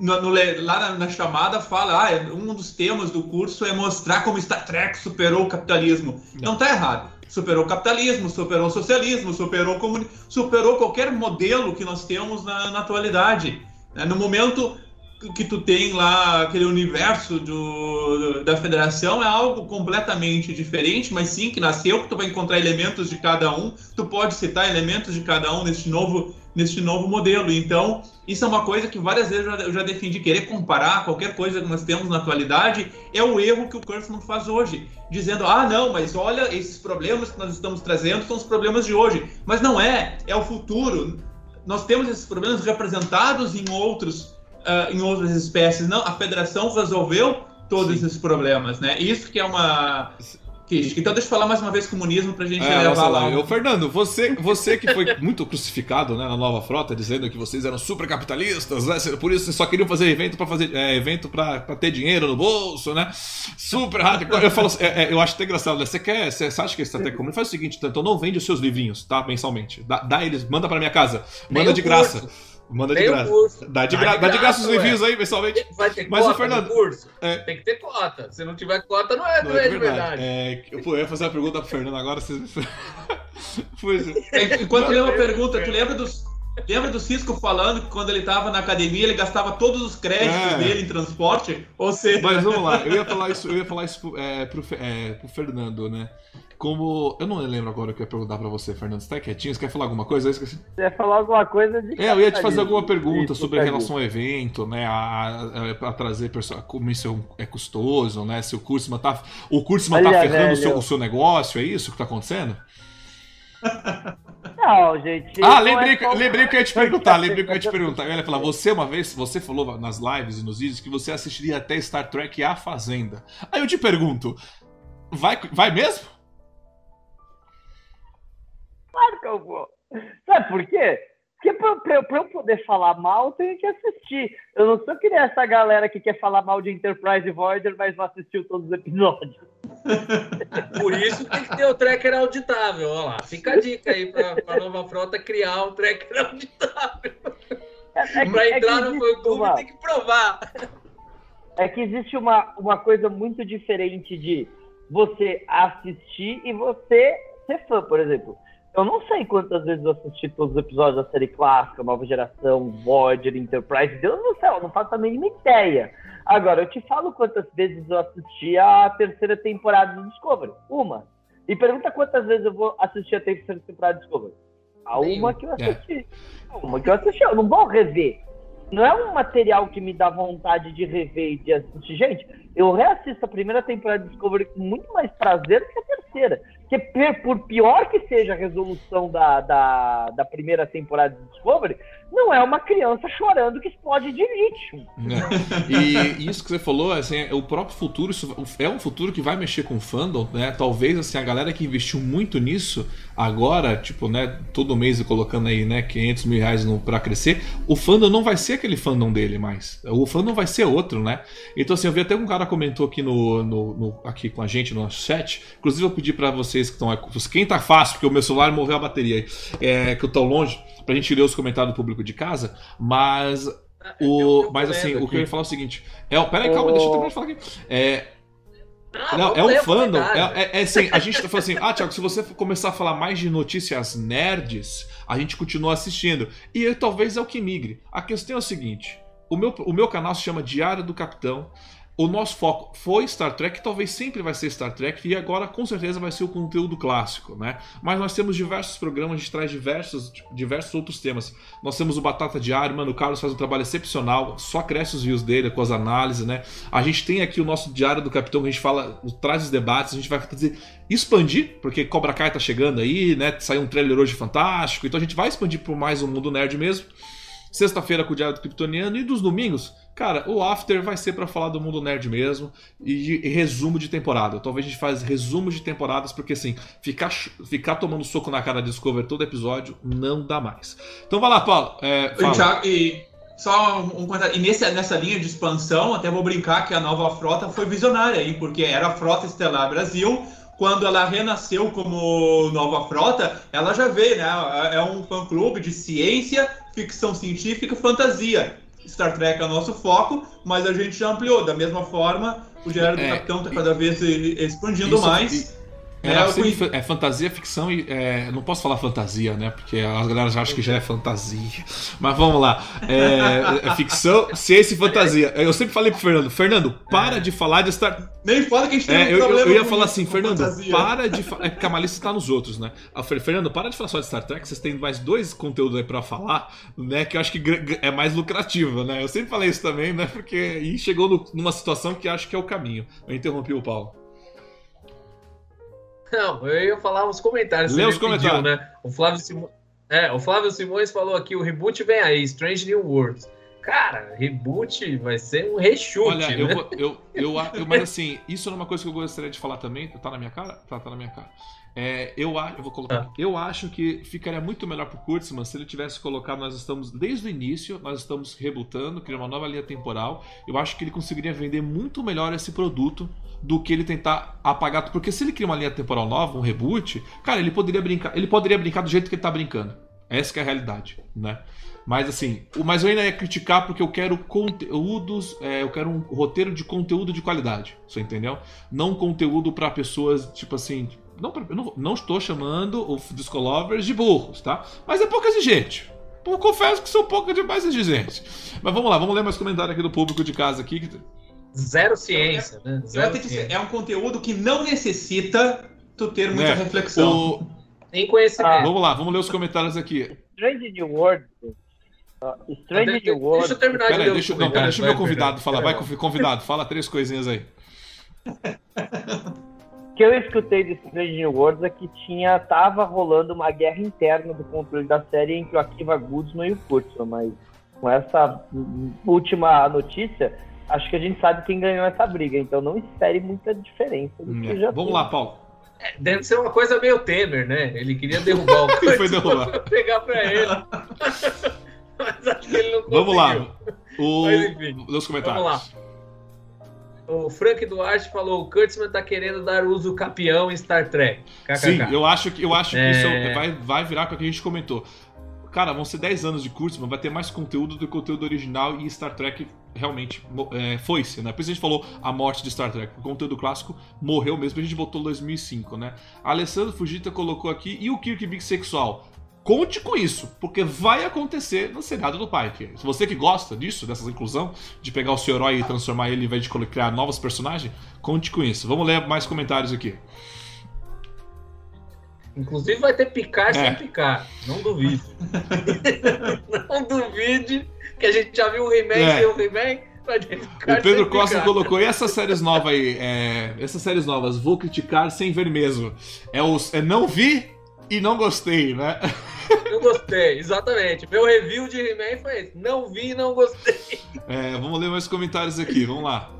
no- no lá na, na chamada fala, ah, é- um dos temas do curso é mostrar como Star Trek superou o capitalismo. Não está errado. Superou o capitalismo, superou o socialismo, superou superou qualquer modelo que nós temos na, na atualidade. Né? No momento, que tu tem lá, aquele universo do, da federação, é algo completamente diferente, mas sim que nasceu, que tu vai encontrar elementos de cada um, tu pode citar elementos de cada um nesse novo, nesse novo modelo. Então, isso é uma coisa que várias vezes eu já, eu já defendi. Querer comparar qualquer coisa que nós temos na atualidade é o erro que o Kurtzman faz hoje, dizendo: ah, não, mas olha, esses problemas que nós estamos trazendo são os problemas de hoje. Mas não é, é o futuro. Nós temos esses problemas representados em outros uh, em outras espécies. Não, a federação resolveu todos Sim. esses problemas, né? Isso que é uma então deixa eu falar mais uma vez comunismo pra gente é, levar lá. lá. Fernando, você, você que foi muito crucificado né, na nova frota, dizendo que vocês eram super capitalistas, né? Por isso vocês só queriam fazer evento para fazer é, evento para ter dinheiro no bolso, né? Super. Eu falo, é, é, eu acho até engraçado, né? Você quer, você acha que isso até comum? Faz o seguinte, então não vende os seus livrinhos, tá? Mensalmente. Dá, dá eles, manda para minha casa, manda de graça. Manda de graça. Curso. Dá de, gra... dá de graça os reviews aí, pessoalmente. Vai ter Mas o Fernando. curso? É... Tem que ter cota. Se não tiver cota, não é, não, não é, é de verdade. É... Pô, eu ia fazer uma pergunta pro Fernando agora. Você... é, enquanto ele uma pergunta, tu lembra dos. Lembra do Cisco falando que quando ele estava na academia ele gastava todos os créditos é. dele em transporte? Ou seja... Mas vamos lá, eu ia falar isso, eu ia falar isso pro, é, pro, é, pro Fernando, né? Como. Eu não lembro agora o que eu ia perguntar pra você, Fernando. Você tá quietinho? Você quer falar alguma coisa? Eu esqueci. Você ia falar alguma coisa de. É, eu ia te fazer alguma pergunta sobre a relação ao evento, né? A, a, a trazer pessoas. Como isso é custoso, né? Se o curso tá. O curso tá ferrando o seu, o seu negócio, é isso que tá acontecendo? Não, gente. Ah, lembrei, é lembrei que eu ia te perguntar. lembrei que eu ia te perguntar. Eu ia falar, você uma vez, você falou nas lives e nos vídeos que você assistiria até Star Trek A Fazenda. Aí eu te pergunto, vai, vai mesmo? Claro que eu vou. Sabe por quê? Porque pra, eu poder falar mal, eu tenho que assistir. Eu não sou que nem essa galera que quer falar mal de Enterprise Voyager, mas não assistiu todos os episódios. Por isso tem que ter o tracker auditável. Olha lá, fica a dica aí pra, pra nova frota criar um tracker auditável. É, é, pra é entrar no YouTube uma... tem que provar. É que existe uma, uma coisa muito diferente de você assistir e você ser fã, por exemplo. Eu não sei quantas vezes eu assisti todos os episódios da série clássica, Nova Geração, Voyager, Enterprise. Deus do céu, eu não faço a mínima ideia. Agora, eu te falo quantas vezes eu assisti a terceira temporada do Discovery. Uma. E pergunta quantas vezes eu vou assistir a terceira temporada do Discovery. A uma que eu assisti. É. Uma que eu assisti. Eu não vou rever. Não é um material que me dá vontade de rever e de assistir. Gente, eu reassisto a primeira temporada de Discovery com muito mais prazer do que a terceira. Porque por pior que seja a resolução da, da, da primeira temporada de Discovery, não é uma criança chorando que explode de lítio. É. E isso que você falou, assim, é o próprio futuro, isso é um futuro que vai mexer com o fandom, né? Talvez assim, a galera que investiu muito nisso agora, tipo, né, todo mês colocando aí, né, 500 mil reais no, pra crescer, o fandom não vai ser aquele fandom dele mais. O fandom vai ser outro, né? Então, assim, eu vi até um cara comentou aqui no, no, no aqui com a gente no nosso chat. Inclusive, eu pedi para vocês que estão. Quem tá fácil, porque o meu celular morreu a bateria, é, que eu tô longe, pra gente ler os comentários do público de casa, mas. Ah, o, mas assim, o que eu ia falar é o seguinte. É, peraí, calma, deixa eu terminar de falar aqui. É, ah, não, é um fandom. É, é, é, assim, a gente tá falando assim, ah, Thiago, se você começar a falar mais de notícias nerds, a gente continua assistindo. E talvez é o que migre. A questão é o seguinte: o meu, o meu canal se chama Diário do Capitão o nosso foco foi Star Trek, talvez sempre vai ser Star Trek, e agora com certeza vai ser o conteúdo clássico, né? Mas nós temos diversos programas, a gente traz diversos, diversos outros temas. Nós temos o Batata Diário, mano, o Carlos faz um trabalho excepcional, só cresce os views dele com as análises, né? A gente tem aqui o nosso Diário do Capitão, que a gente fala, traz os debates, a gente vai fazer expandir, porque Cobra Kai tá chegando aí, né? Saiu um trailer hoje fantástico, então a gente vai expandir por mais um mundo nerd mesmo. Sexta-feira com o Diário do Kryptoniano e dos domingos Cara, o After vai ser para falar do mundo nerd mesmo e, e, resumo de temporada. Talvez a gente faz resumo de temporadas, porque assim, ficar, ficar tomando soco na cara de Discover todo episódio não dá mais. Então vai lá, Paulo. É, Thiago, e só um. E nesse, nessa linha de expansão, até vou brincar que a nova frota foi visionária aí, porque era a Frota Estelar Brasil. Quando ela renasceu como nova frota, ela já veio, né? É um fã-clube de ciência, ficção científica e fantasia. Star Trek é o nosso foco, mas a gente já ampliou. Da mesma forma, o Diário do é, Capitão está cada vez expandindo mais. É, é fantasia, ficção e. É, não posso falar fantasia, né? Porque a galera já acha que já é fantasia. Mas vamos lá. É, é ficção, ciência e fantasia. Eu sempre falei pro Fernando: Fernando, para de falar de Star. Nem fala que a gente tem É, um eu, eu, problema eu ia com- falar assim, Fernando, fantasia. para de falar. É que a malícia tá nos outros, né? Eu Fernando, para de falar só de Star Trek, vocês têm mais dois conteúdos aí pra falar, né? Que eu acho que é mais lucrativo, né? Eu sempre falei isso também, né? Porque. E chegou no- numa situação que acho que é o caminho. Eu interrompi o Paulo. Não, eu ia falar uns comentários. Lê os me pediu, comentários. né? O Flávio, Simo... é, o Flávio Simões falou aqui: o reboot vem aí, Strange New Worlds. Cara, reboot vai ser um rechute, Olha, né? eu, vou- eu, eu, eu- mas assim, isso é uma coisa que eu gostaria de falar também. Tá na minha cara? Tá, tá na minha cara. É, eu, eu vou colocar. Tá. aqui. Eu acho que ficaria muito melhor pro Kurtzman se ele tivesse colocado. Nós estamos, desde o início, nós estamos rebutando, criando uma nova linha temporal. Eu acho que ele conseguiria vender muito melhor esse produto do que ele tentar apagar. Porque se ele cria uma linha temporal nova, um reboot, cara, ele poderia brincar. Ele poderia brincar do jeito que ele tá brincando. Essa que é a realidade, né? Mas assim, o- mas eu ainda ia criticar porque eu quero conteúdos, é, eu quero um roteiro de conteúdo de qualidade, você entendeu? Não conteúdo pra pessoas, tipo assim, não, não, não estou chamando os Discolovers de burros, tá? Mas é pouco exigente. Eu confesso que sou pouco demais exigente. Mas vamos lá, vamos ler mais comentário aqui do público de casa aqui. Zero ciência, né? Eu Zero ciência. é um conteúdo que não necessita tu ter muita né? reflexão. O- Tem conhecimento. vamos lá, vamos ler os comentários aqui. Strange New World. uh, Strange Deixa- New World. Deixa eu terminar Peraí, de ler os deixa, não, pera, deixa o meu convidado falar. Vai, Pera, convi- convidado, fala três coisinhas aí. O que eu escutei do Strange New Worlds é que tinha, tava rolando uma guerra interna do controle da série entre o Akiva Goodsman e o Kurtzman, mas com essa última notícia, acho que a gente sabe quem ganhou essa briga, então não espere muita diferença do que já É, Vamos teve. lá, Paulo. Deve ser uma coisa meio Temer, né? Ele queria derrubar o Ele foi derrubar. pegar pra ele. Mas acho que ele não conseguiu. Vamos lá. O... Mas enfim, Lê os comentários. vamos lá. O Frank Duarte falou: o Kurtzman tá querendo dar uso capião em Star Trek. KKK. Sim, eu acho que, eu acho que É. isso vai, vai virar com o que a gente comentou. Cara, vão ser 10 anos de Kurtzman, vai ter mais conteúdo do que o conteúdo original e Star Trek realmente é, foi-se, né? Por isso a gente falou a morte de Star Trek. O conteúdo clássico morreu mesmo, a gente botou 2005, né? A Alessandro Fujita colocou aqui, e o Kirk bissexual? Conte com isso, porque vai acontecer no seriado do Pike. Se você que gosta disso, dessa inclusão, de pegar o seu herói e transformar ele em vez de criar novos personagens, conte com isso. Vamos ler mais comentários aqui. Inclusive vai ter picar É. sem picar. Não duvide. não duvide que a gente já viu o He-Man É. sem o He-Man. Vai ter picar O Pedro Costa picar. colocou, e essas séries novas aí? É, essas séries novas, vou criticar sem ver mesmo. É, os, é não vi e não gostei, né? Não gostei, exatamente. Meu review de He-Man foi esse. Não vi e não gostei. É, vamos ler mais comentários aqui, vamos lá.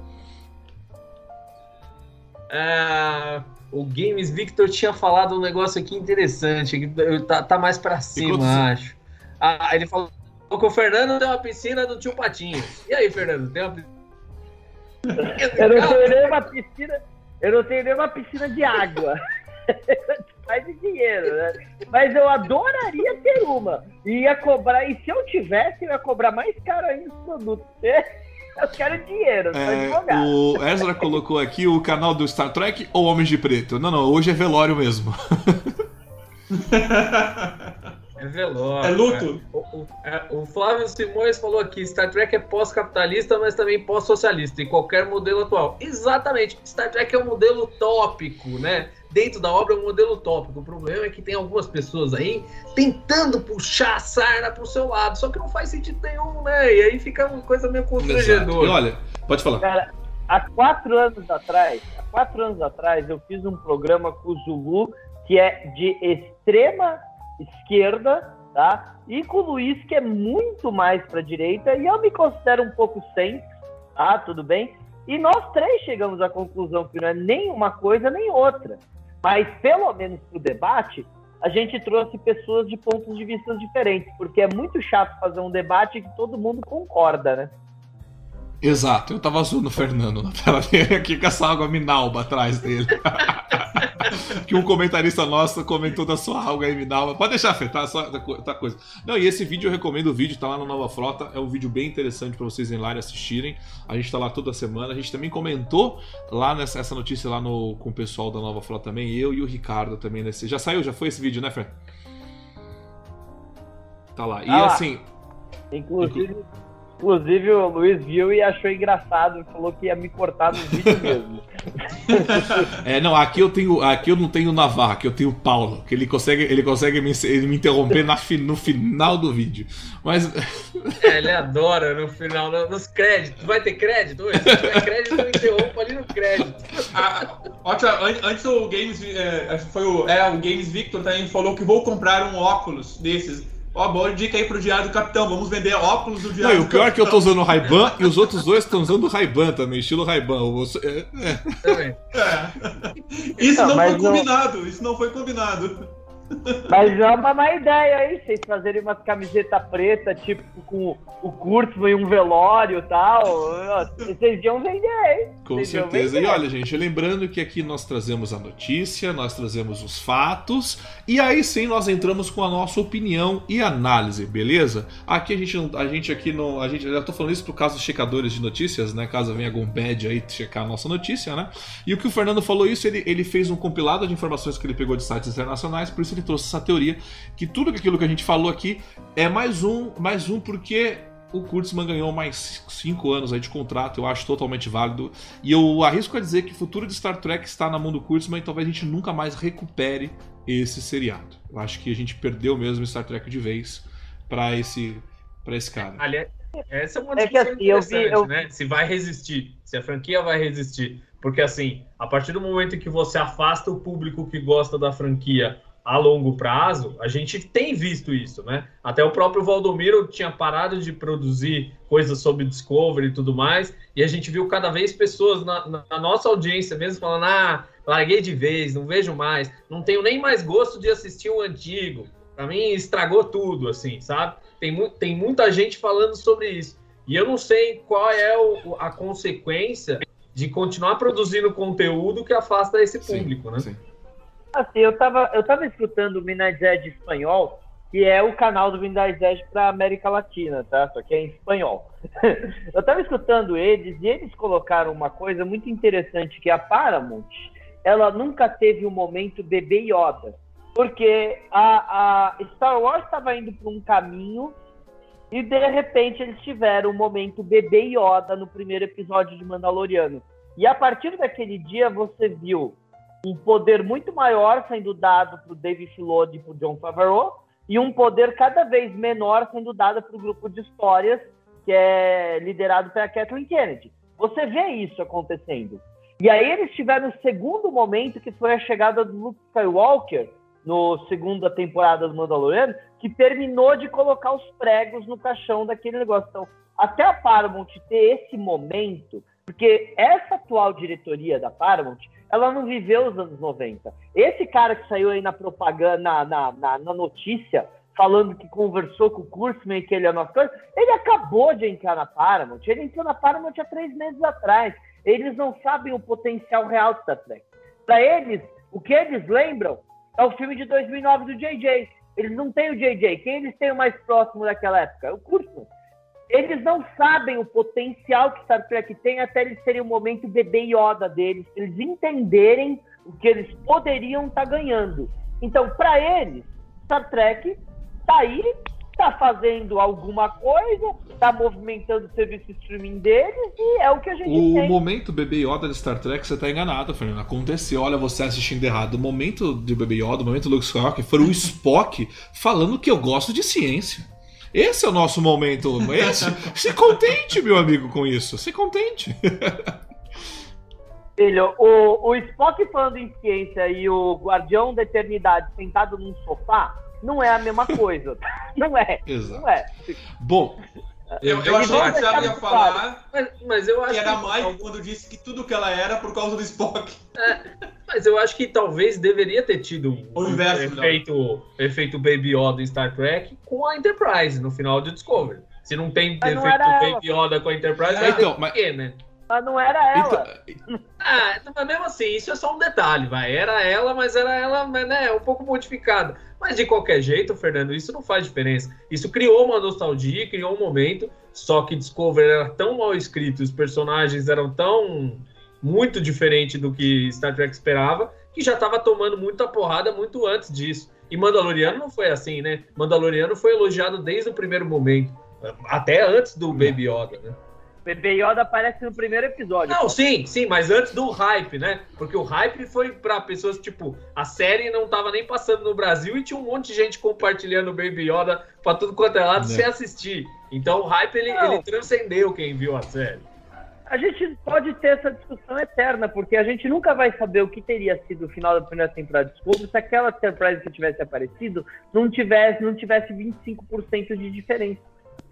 Ah, o Games Victor tinha falado um negócio aqui interessante. que Tá, tá mais pra cima, acho. Ah, ele falou que o Fernando tem uma piscina do tio Patinho. E aí, Fernando, tem uma piscina? Eu não tenho nem uma piscina, eu não tenho nem uma piscina de água. Mais de dinheiro, né? Mas eu adoraria ter uma. E ia cobrar, e se eu tivesse, eu ia cobrar mais caro ainda os produtos. Eu quero dinheiro, É, o Ezra colocou aqui o canal do Star Trek ou Homens de Preto? Não, não, hoje é velório mesmo. É velório. É luto. O, o- é, o Flávio Simões falou aqui: Star Trek é pós-capitalista, mas também pós-socialista, em qualquer modelo atual. Exatamente. Star Trek é um modelo tópico, né? Dentro da obra é um modelo tópico. O problema é que tem algumas pessoas aí tentando puxar a sarna pro seu lado, só que não faz sentido nenhum, né? E aí fica uma coisa meio Exato. E constrangedora. olha, pode falar. Cara, há quatro anos atrás, há quatro anos atrás, eu fiz um programa com o Zulu que é de extrema esquerda, tá? E com o Luiz, que é muito mais para direita, e eu me considero um pouco centro, tá? Tudo bem? E nós três chegamos à conclusão que não é nem uma coisa nem outra. Mas, pelo menos para o debate, a gente trouxe pessoas de pontos de vista diferentes, porque é muito chato fazer um debate que todo mundo concorda, né? Exato, eu tava zoando o Fernando na tela dele aqui com essa água minalba atrás dele. que um comentarista nosso comentou da sua alga aí, dá. Pode deixar afetar, só tá coisa. Não, e esse vídeo eu recomendo o vídeo, tá lá no Nova Frota. É um vídeo bem interessante para vocês irem lá e assistirem. A gente tá lá toda semana. A gente também comentou lá nessa essa notícia lá no, com o pessoal da Nova Frota também. Eu e o Ricardo também nesse. Já saiu? Já foi esse vídeo, né, Fred? Tá lá. E ah, assim. Inclusive, Inclusive, o Luiz viu e achou engraçado e falou que ia me cortar no vídeo mesmo. é, não, aqui eu tenho. Aqui eu não tenho Navarra, aqui eu tenho Paulo, que ele consegue, ele consegue me, ele me interromper na, no final do vídeo. Mas. É, ele adora no final, nos créditos. Vai ter crédito hoje? Se tiver crédito, eu interrompo ali no crédito. Ah, ótimo, antes o Games. É, foi o, é, o Games Victor também falou que vou comprar um óculos desses Ó, boa dica aí pro Diário do Capitão. Vamos vender óculos do Diário Não, do o pior é que eu tô usando o Ray-Ban e os outros dois estão usando o Ray-Ban também, estilo Ray-Ban. É, é. é. Isso não, não foi combinado, isso não foi combinado. Mas é uma má ideia aí, vocês fazerem umas camisetas preta, tipo, com o curso e um velório e tal. Vocês iam vender, hein? Com vocês certeza. E olha, gente, lembrando que aqui nós trazemos a notícia, nós trazemos os fatos, e aí sim nós entramos com a nossa opinião e análise, beleza? Aqui a gente não. A gente aqui não. A gente, já tô falando isso por causa dos checadores de notícias, né? Caso venha algum bad aí checar a nossa notícia, né? E o que o Fernando falou isso, ele, ele fez um compilado de informações que ele pegou de sites internacionais, por isso ele trouxe essa teoria que tudo aquilo que a gente falou aqui é mais um, mais um porque o Kurtzman ganhou mais cinco anos aí de contrato, eu acho totalmente válido. E eu arrisco a dizer que o futuro de Star Trek está na mão do Kurtzman e talvez a gente nunca mais recupere esse seriado. Eu acho que a gente perdeu mesmo Star Trek de vez para esse, pra esse cara. Aliás, essa é uma discussão é que, assim, interessante, eu vi, eu... né? Se vai resistir, se a franquia vai resistir. Porque, assim, a partir do momento que você afasta o público que gosta da franquia a longo prazo, a gente tem visto isso, né? Até o próprio Valdomiro tinha parado de produzir coisas sobre Discovery e tudo mais, e a gente viu cada vez pessoas na, na, nossa audiência mesmo falando: ah, larguei de vez, não vejo mais, não tenho nem mais gosto de assistir o antigo. Para mim, estragou tudo, assim, sabe? Tem, tem muita gente falando sobre isso. E eu não sei qual é o, a consequência de continuar produzindo conteúdo que afasta esse público, sim, né? Sim. Assim, eu tava, eu tava escutando o Minas Edge espanhol, que é o canal do Minas Edge para América Latina, tá? Só que é em espanhol. eu tava escutando eles e eles colocaram uma coisa muito interessante que a Paramount, ela nunca teve um momento bebê Yoda, porque a, a Star Wars estava indo para um caminho e de repente eles tiveram um momento bebê Yoda no primeiro episódio de Mandaloriano. E a partir daquele dia você viu um poder muito maior sendo dado para o David Filoni e para o John Favreau e um poder cada vez menor sendo dado para o grupo de histórias que é liderado pela Kathleen Kennedy. Você vê isso acontecendo. E aí eles tiveram o segundo momento, que foi a chegada do Luke Skywalker no segunda temporada do Mandaloriano, que terminou de colocar os pregos no caixão daquele negócio. Então, até a Paramount ter esse momento, porque essa atual diretoria da Paramount, ela não viveu os anos 90. Esse cara que saiu aí na propaganda, na, na, na, notícia, falando que conversou com o Kurzman e que ele é nosso coisa, ele acabou de entrar na Paramount. Ele entrou na Paramount há três meses atrás. Eles não sabem o potencial real Star Trek. Para eles, o que eles lembram é o filme de 2009 do JJ. Eles não têm o JJ. Quem eles têm o mais próximo daquela época? É o Kurzman eles não sabem o potencial que Star Trek tem até eles terem o um momento bebê Yoda deles, eles entenderem o que eles poderiam estar tá ganhando. Então, para eles, Star Trek tá aí, tá fazendo alguma coisa, tá movimentando o serviço streaming deles e é o que a gente o tem. O momento bebê Yoda de Star Trek, você tá enganado, Fernando. Aconteceu, olha você assistindo errado. O momento de bebê Yoda, o momento do Luke Skywalker, foi o Spock falando que eu gosto de ciência. Esse é o nosso momento. Esse, se contente, meu amigo, com isso. Se contente. Filho, o, o Spock falando em ciência e o Guardião da Eternidade sentado num sofá não é a mesma coisa. não é. Exato. Não é. Bom, eu, eu achei que você ia falar mas, mas eu acho que era mais quando disse que tudo que ela era por causa do Spock. É, mas eu acho que talvez deveria ter tido o inverso, efeito, efeito Baby Yoda em Star Trek com a Enterprise no final de Discovery. Se não tem mas efeito não Baby Yoda com a Enterprise, é, então, mas, quê, né? Mas não era ela. Então... ah, mas mesmo assim, isso é só um detalhe, vai. Era ela, mas era ela, né, um pouco modificada. Mas de qualquer jeito, Fernando, isso não faz diferença. Isso criou uma nostalgia, criou um momento. Só que Discovery era tão mal escrito, os personagens eram tão muito diferente do que Star Trek esperava, que já estava tomando muita porrada muito antes disso. E Mandaloriano não foi assim, né? Mandaloriano foi elogiado desde o primeiro momento, até antes do Baby Yoda, né? Bebê Yoda aparece no primeiro episódio. Não, sim, sim, mas antes do hype, né? Porque o hype foi para pessoas, tipo, a série não tava nem passando no Brasil e tinha um monte de gente compartilhando o Baby Yoda pra tudo quanto é lado é. sem assistir. Então o hype, ele, ele transcendeu quem viu a série. A gente pode ter essa discussão eterna, porque a gente nunca vai saber o que teria sido o final da primeira temporada de Discovery se aquela Surprise que tivesse aparecido não tivesse, não tivesse 25% de diferença.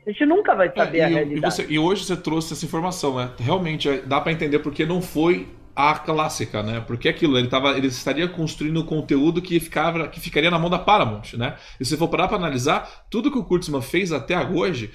A gente nunca vai saber é, e, a realidade. E, você, e, hoje você trouxe essa informação, né? Realmente é, dá para entender porque não foi a clássica, né? Porque aquilo, ele, tava, ele estaria construindo conteúdo que, ficava, que ficaria na mão da Paramount, né? E se for parar para analisar, tudo que o Kurtzman fez até hoje,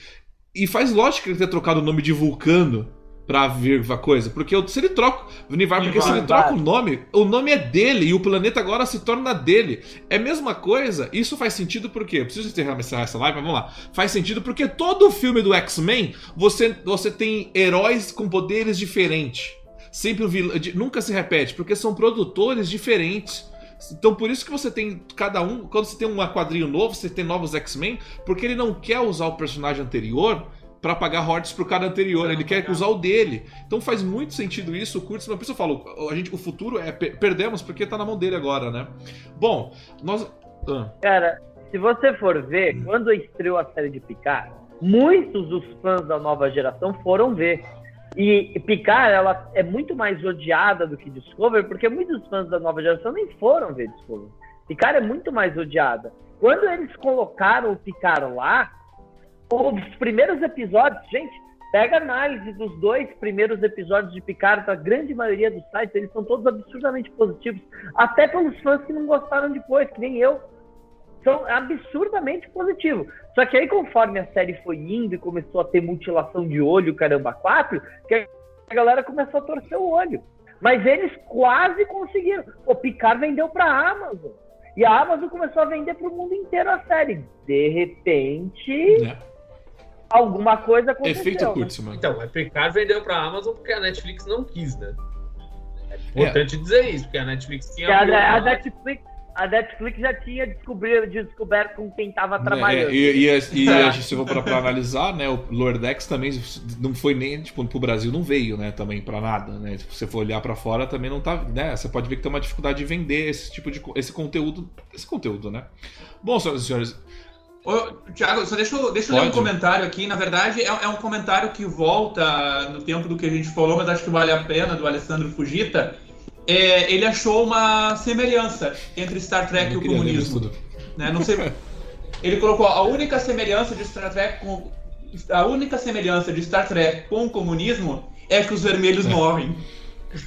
e faz lógica ele ter trocado o nome de Vulcano pra vir a coisa. Porque se ele troca. Nivar, porque se ele troca o nome, o nome é dele e o planeta agora se torna dele. É a mesma coisa. Isso faz sentido porque. Eu preciso encerrar essa live, mas vamos lá. Faz sentido porque todo filme do X-Men você, você tem heróis com poderes diferentes. Sempre o vilão. Nunca se repete, porque são produtores diferentes. Então por isso que você tem cada um, quando você tem um quadrinho novo, você tem novos X-Men, porque ele não quer usar o personagem anterior para pagar royalties pro cara anterior. Ele quer usar o dele. Então faz muito sentido isso. O Kurtzman, por isso eu falo, a gente, o futuro é perdemos porque tá na mão dele agora, né? Bom, nós. Ah. Cara, se você for ver, quando estreou a série de Picard, muitos dos fãs da nova geração foram ver. E Picard, ela é muito mais odiada do que Discovery, porque muitos fãs da nova geração nem foram ver Discovery. Picard é muito mais odiada. Quando eles colocaram o Picard lá, os primeiros episódios, gente, pega a análise dos dois primeiros episódios de Picard, da grande maioria dos sites, eles são todos absurdamente positivos, até pelos fãs que não gostaram depois, que nem eu. São absurdamente positivos. Só que aí, conforme a série foi indo e começou a ter mutilação de olho, caramba, quatro, que a galera começou a torcer o olho. Mas eles quase conseguiram. O Picard vendeu para a Amazon. E a Amazon começou a vender para o mundo inteiro a série. De repente, é alguma coisa aconteceu. Efeito né? Kurtzman. Então, a Picard vendeu pra Amazon porque a Netflix não quis, né? É importante é. dizer isso, porque a Netflix tinha. A, a, Netflix, a Netflix já tinha descobrido, descoberto com quem estava é, trabalhando. É, e, e, e a gente, se for para analisar, né, o Lordex também não foi nem, tipo, pro Brasil não veio, né, também para nada, né? Se você for olhar para fora, também não tá, né? Você pode ver que tem uma dificuldade de vender esse tipo de esse conteúdo, esse conteúdo, né? Bom, senhoras e senhores, Ô, Tiago, só deixa eu, deixa eu ler um comentário aqui. Na verdade, é, é, um comentário que volta no tempo do que a gente falou, mas acho que vale a pena, do Alessandro Fujita. É, ele achou uma semelhança entre Star Trek e o comunismo. Né? Não sei. Ele colocou a única semelhança de Star Trek com a única semelhança de Star Trek com o comunismo é que os vermelhos é. morrem.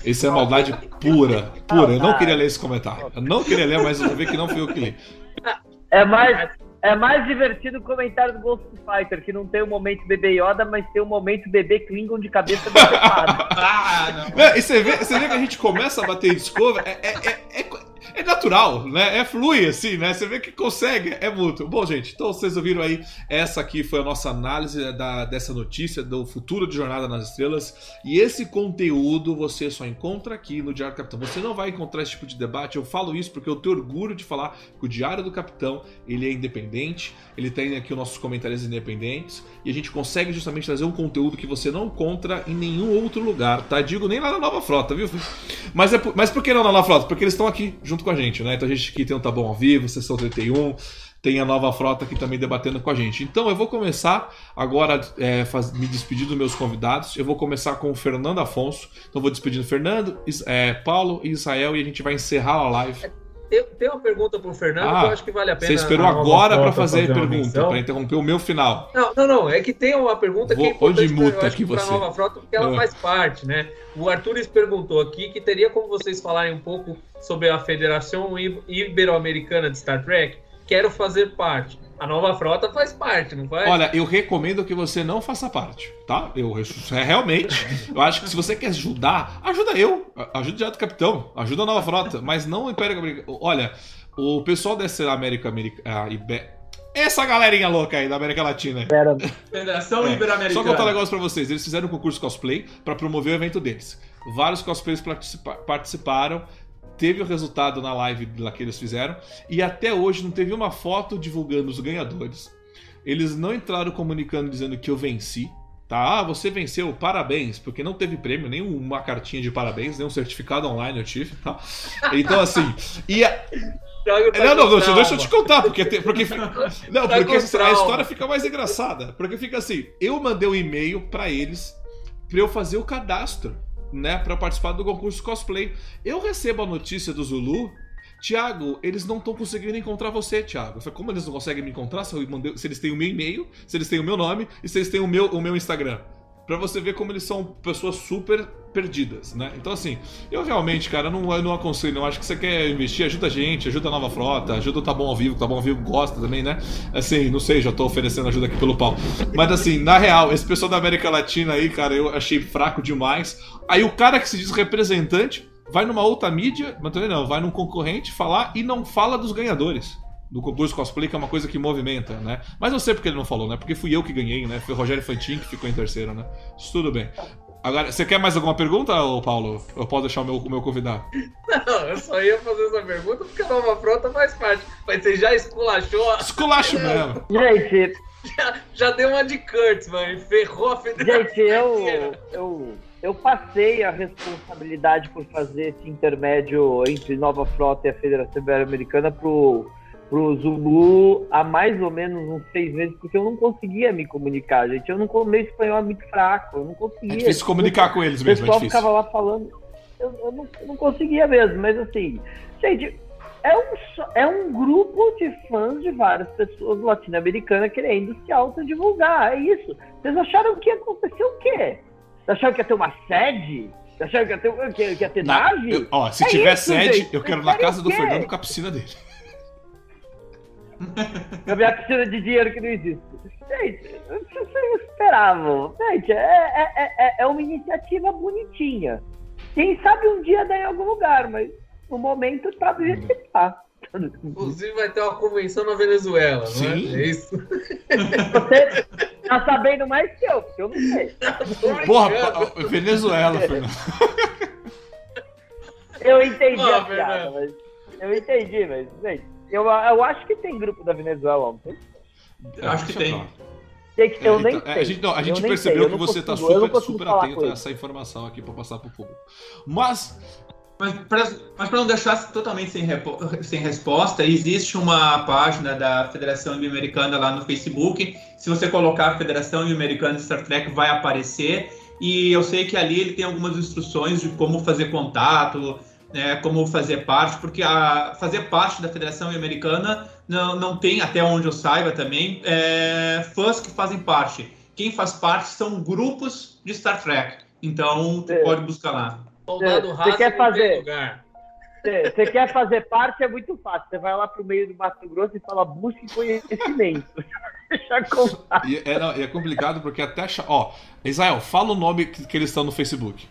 Isso é maldade pura, pura. Eu não queria ler esse comentário. Eu não queria ler, mas eu vi que não fui eu que li. É mais, é mais divertido o comentário do Ghost Fighter, que não tem o momento bebê Yoda, mas tem o momento bebê Klingon de cabeça decepada. ah, não. E você vê, você vê que a gente começa a bater Discovery, é, é, é, é natural, né? É flui assim, né? Você vê que consegue, é mútuo. Bom, gente, então vocês ouviram aí, essa aqui foi a nossa análise da, dessa notícia do futuro de Jornada nas Estrelas. E esse conteúdo você só encontra aqui no Diário do Capitão. Você não vai encontrar esse tipo de debate. Eu falo isso porque eu tenho orgulho de falar que o Diário do Capitão ele é independente, ele tem aqui os nossos comentários independentes e a gente consegue justamente trazer um conteúdo que você não encontra em nenhum outro lugar, tá? Digo nem lá na Nova Frota, viu? Mas, é, mas por que não na Nova Frota? Porque eles estão aqui junto com a gente, né? Então a gente aqui tem o Tá Bom ao Vivo, Sessão 31, tem a Nova Frota aqui também debatendo com a gente. Então eu vou começar agora é, faz, me despedir dos meus convidados. Eu vou começar com o Fernando Afonso. Então vou despedindo Fernando, é, Paulo e Israel e a gente vai encerrar a live. Tem, tem uma pergunta para o Fernando ah, que eu acho que vale a pena. Você esperou agora para fazer, fazer pergunta, para interromper o meu final. Não, não, não. É que tem uma pergunta Vou, que é importante muta aqui você. a Nova Frota, porque ela ah. faz parte, né? O Arthur perguntou aqui que teria como vocês falarem um pouco sobre a Federação Ibero-Americana de Star Trek. Quero fazer parte. A nova frota faz parte, não faz? Olha, eu recomendo que você não faça parte, tá? Eu é, realmente, eu acho que se você quer ajudar, ajuda eu, ajuda o Direto Capitão, ajuda a nova frota, mas não o Império Americano. Olha, o pessoal dessa América Americana. Essa galerinha louca aí da América Latina. Federação é. Ibero-Americana. Só contar um negócio pra vocês. Eles fizeram um concurso cosplay para promover o evento deles. Vários cosplays participaram teve o resultado na live lá que eles fizeram e até hoje não teve uma foto divulgando os ganhadores. Eles não entraram comunicando dizendo que eu venci, tá? Ah, você venceu, parabéns, porque não teve prêmio, nem uma cartinha de parabéns, nem um certificado online eu tive, tá? Então assim, e a... Não, não, não, deixa eu te contar, porque, porque não, porque a história fica mais engraçada, porque fica assim, eu mandei um e-mail para eles para eu fazer o cadastro né, para participar do concurso cosplay. Eu recebo a notícia do Zulu. Tiago, eles não estão conseguindo encontrar você, Tiago. Como eles não conseguem me encontrar se, mandei, se, eles têm o meu e-mail, se eles têm o meu nome e se eles têm o meu, o meu Instagram? Para você ver como eles são pessoas super perdidas, né? Então, assim, eu realmente, cara, não, eu não aconselho, não. Acho que você quer investir, ajuda a gente, ajuda a nova frota, ajuda o Tá Bom ao Vivo, Tá Bom ao Vivo gosta também, né? Assim, não sei, já tô oferecendo ajuda aqui pelo pau. Mas, assim, na real, esse pessoal da América Latina aí, cara, eu achei fraco demais. Aí o cara que se diz representante vai numa outra mídia, mas também não, vai num concorrente falar e não fala dos ganhadores do concurso cosplay, que é uma coisa que movimenta, né? Mas eu sei porque ele não falou, né? Porque fui eu que ganhei, né? Foi o Rogério Fantin que ficou em terceiro, né? Isso tudo bem. Agora, você quer mais alguma pergunta, ou Paulo? Eu posso deixar o meu, o meu convidado? Não, eu só ia fazer essa pergunta porque a nova frota faz parte. Mas você já esculachou. Esculacho mesmo. Gente. Já, já deu uma de Kurtz, mano. Ferrou a federação. Gente, eu, eu, eu passei a responsabilidade por fazer esse intermédio entre Nova Frota e a Federação Ibero-Americana pro pro Zulu há mais ou menos uns seis meses, porque eu não conseguia me comunicar, gente. Eu não meu espanhol é muito fraco, eu não conseguia. É difícil comunicar com eles mesmo, O pessoal é ficava lá falando, eu, eu, não, eu, não, conseguia mesmo, mas assim, gente, é um, é um grupo de fãs de várias pessoas latino-americanas querendo se autodivulgar, é isso. Vocês acharam que ia acontecer o quê? Vocês acharam que ia ter uma sede? Vocês acharam que ia ter, que, que ia ter na, nave? Eu, ó, se é tiver isso, sede, gente. eu quero na casa do Fernando com a piscina dele. Eu vi a piscina de dinheiro que não existe. Gente, vocês esperavam. Gente, é, é, é, é uma iniciativa bonitinha. Quem sabe um dia dá em algum lugar, mas no momento tá do jeito que tá. Inclusive vai ter uma convenção na Venezuela, Sim. não é? é isso? Você tá sabendo mais que eu, porque eu não sei. Porra, Venezuela, Fernando. Eu entendi oh, a piada, mas. Eu entendi, mas, gente. Eu, eu acho que tem grupo da Venezuela ontem. Eu acho que tem. tem eu é, nem então, sei. A gente, não, a gente percebeu que você está super, super atento a essa informação aqui para passar para o público. Mas. Mas para não deixar totalmente sem, sem resposta, existe uma página da Federação Americana lá no Facebook. Se você colocar Federação Americana de Star Trek, vai aparecer. E eu sei que ali ele tem algumas instruções de como fazer contato, né, como fazer parte, porque a, fazer parte da Federação Americana não, não tem, até onde eu saiba também, é, fãs que fazem parte. Quem faz parte são grupos de Star Trek. Então, tu é. pode buscar lá. Você quer fazer? Você quer fazer parte, é muito fácil. Você vai lá pro meio do Mato Grosso e fala, busque conhecimento. E, é, não, é complicado porque até. Ó, Israel, fala o nome que, que eles estão no Facebook.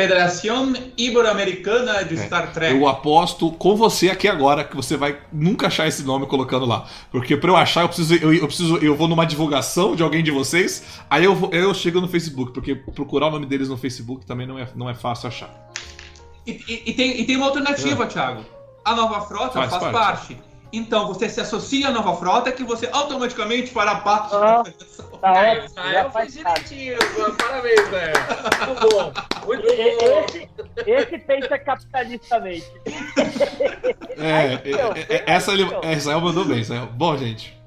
Federação Ibero-Americana de é, Star Trek. Eu aposto com você aqui agora que você vai nunca achar esse nome colocando lá. Porque para eu achar, eu preciso, eu, eu, preciso. Eu vou numa divulgação de alguém de vocês, aí eu, vou, eu chego no Facebook, porque procurar o nome deles no Facebook também não é, não é fácil achar. E, e, e tem, e tem uma alternativa, é. Thiago. A nova frota faz, faz parte. parte. Então você se associa à nova frota que você automaticamente fará parte ah, da federação. Tá é, Israel fez direitinho, parabéns, velho. Muito bom, muito bom. Esse, esse pensa capitalistamente. É, é, é, essa ele, Israel mandou bem, Israel. Bom, gente.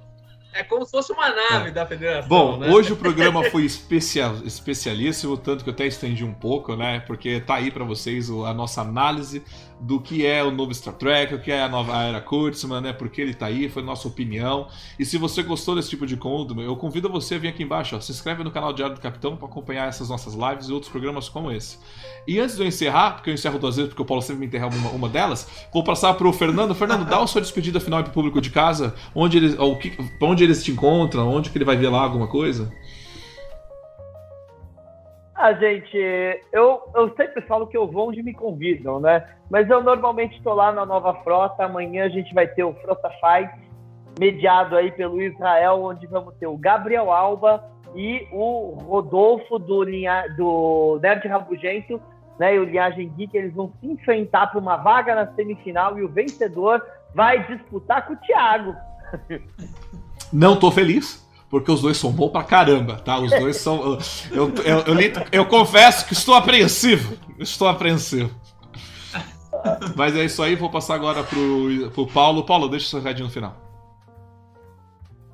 É como se fosse uma nave é. da federação. Bom, né? hoje o programa foi especial, especialíssimo, tanto que eu até estendi um pouco, né? Porque tá aí para vocês a nossa análise do que é o novo Star Trek, o que é a nova era Kurtzman, né? Porque ele tá aí, foi nossa opinião. E se você gostou desse tipo de conteúdo, eu convido você a vir aqui embaixo, ó, se inscreve no canal Diário do Capitão para acompanhar essas nossas lives e outros programas como esse. E antes de eu encerrar, porque eu encerro duas vezes, porque o Paulo sempre me interrompe uma, uma delas, vou passar pro Fernando. Fernando, dá a sua despedida final para o público de casa, onde eles, que, onde eles te encontram, onde que ele vai ver lá alguma coisa. Ah, gente, eu, eu sempre falo que eu vou onde me convidam, né? Mas eu normalmente estou lá na Nova Frota. Amanhã a gente vai ter o Frota Fight, mediado aí pelo Israel, onde vamos ter o Gabriel Alba e o Rodolfo do, linha, do Nerd Rabugento, né? E o Linhagem Geek, eles vão se enfrentar para uma vaga na semifinal e o vencedor vai disputar com o Thiago. Não tô feliz porque os dois são bons pra caramba, tá? Os dois são. Eu, eu, eu, eu, eu confesso que estou apreensivo. Estou apreensivo. Mas é isso aí, vou passar agora pro, pro Paulo. Paulo, deixa o seu recadinho no final.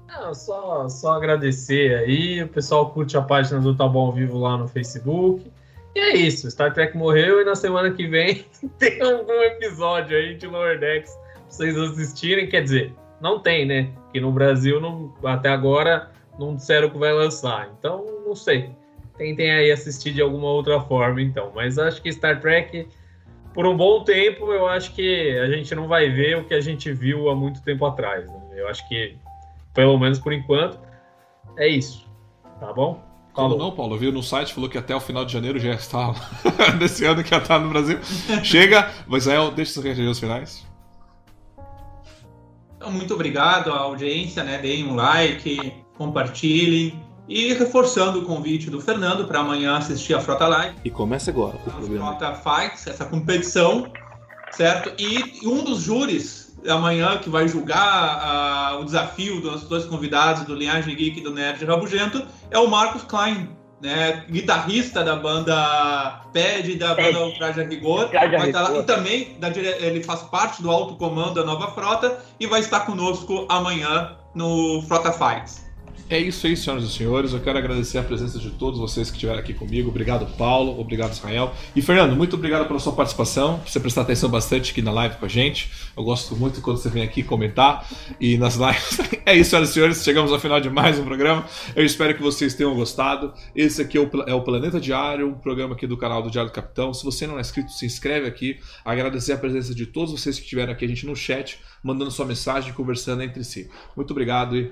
Não, só, só agradecer aí. O pessoal curte a página do Tá Bom Vivo lá no Facebook. E é isso, Star Trek morreu e na semana que vem tem algum episódio aí de Lower Decks pra vocês assistirem. Quer dizer, não tem, né? Que no Brasil não, até agora não disseram que vai lançar. Então, não sei. Tentem aí assistir de alguma outra forma, então. Mas acho que Star Trek, por um bom tempo, eu acho que a gente não vai ver o que a gente viu há muito tempo atrás. Né? Eu acho que, pelo menos por enquanto, é isso. Tá bom? Como não, Paulo? Viu no site, falou que até o final de janeiro já está desse ano que já está no Brasil. Chega, mas aí deixa seus recados finais. Então, muito obrigado à audiência, né? Deem um like, compartilhem. E reforçando o convite do Fernando para amanhã assistir a Frota Live. E começa agora o programa. Frota Fights, essa competição, certo? E um dos júris amanhã que vai julgar uh, o desafio dos dois convidados do Linhagem Geek e do Nerd Rabugento é o Marcos Klein, né, guitarrista da banda PED e da banda Ultraja Rigor. Vai estar lá, e também da, ele faz parte do alto comando da Nova Frota e vai estar conosco amanhã no Frota Fights. É isso aí, senhoras e senhores. Eu quero agradecer a presença de todos vocês que estiveram aqui comigo. Obrigado, Paulo. Obrigado, Israel. E, Fernando, muito obrigado pela sua participação, por você prestar atenção bastante aqui na live com a gente. Eu gosto muito quando você vem aqui comentar e nas lives. é isso, senhoras e senhores. Chegamos ao final de mais um programa. Eu espero que vocês tenham gostado. Esse aqui é o, é o Planeta Diário, um programa aqui do canal do Diário do Capitão. Se você não é inscrito, se inscreve aqui. Agradecer a presença de todos vocês que estiveram aqui a gente no chat, mandando sua mensagem, conversando entre si. Muito obrigado e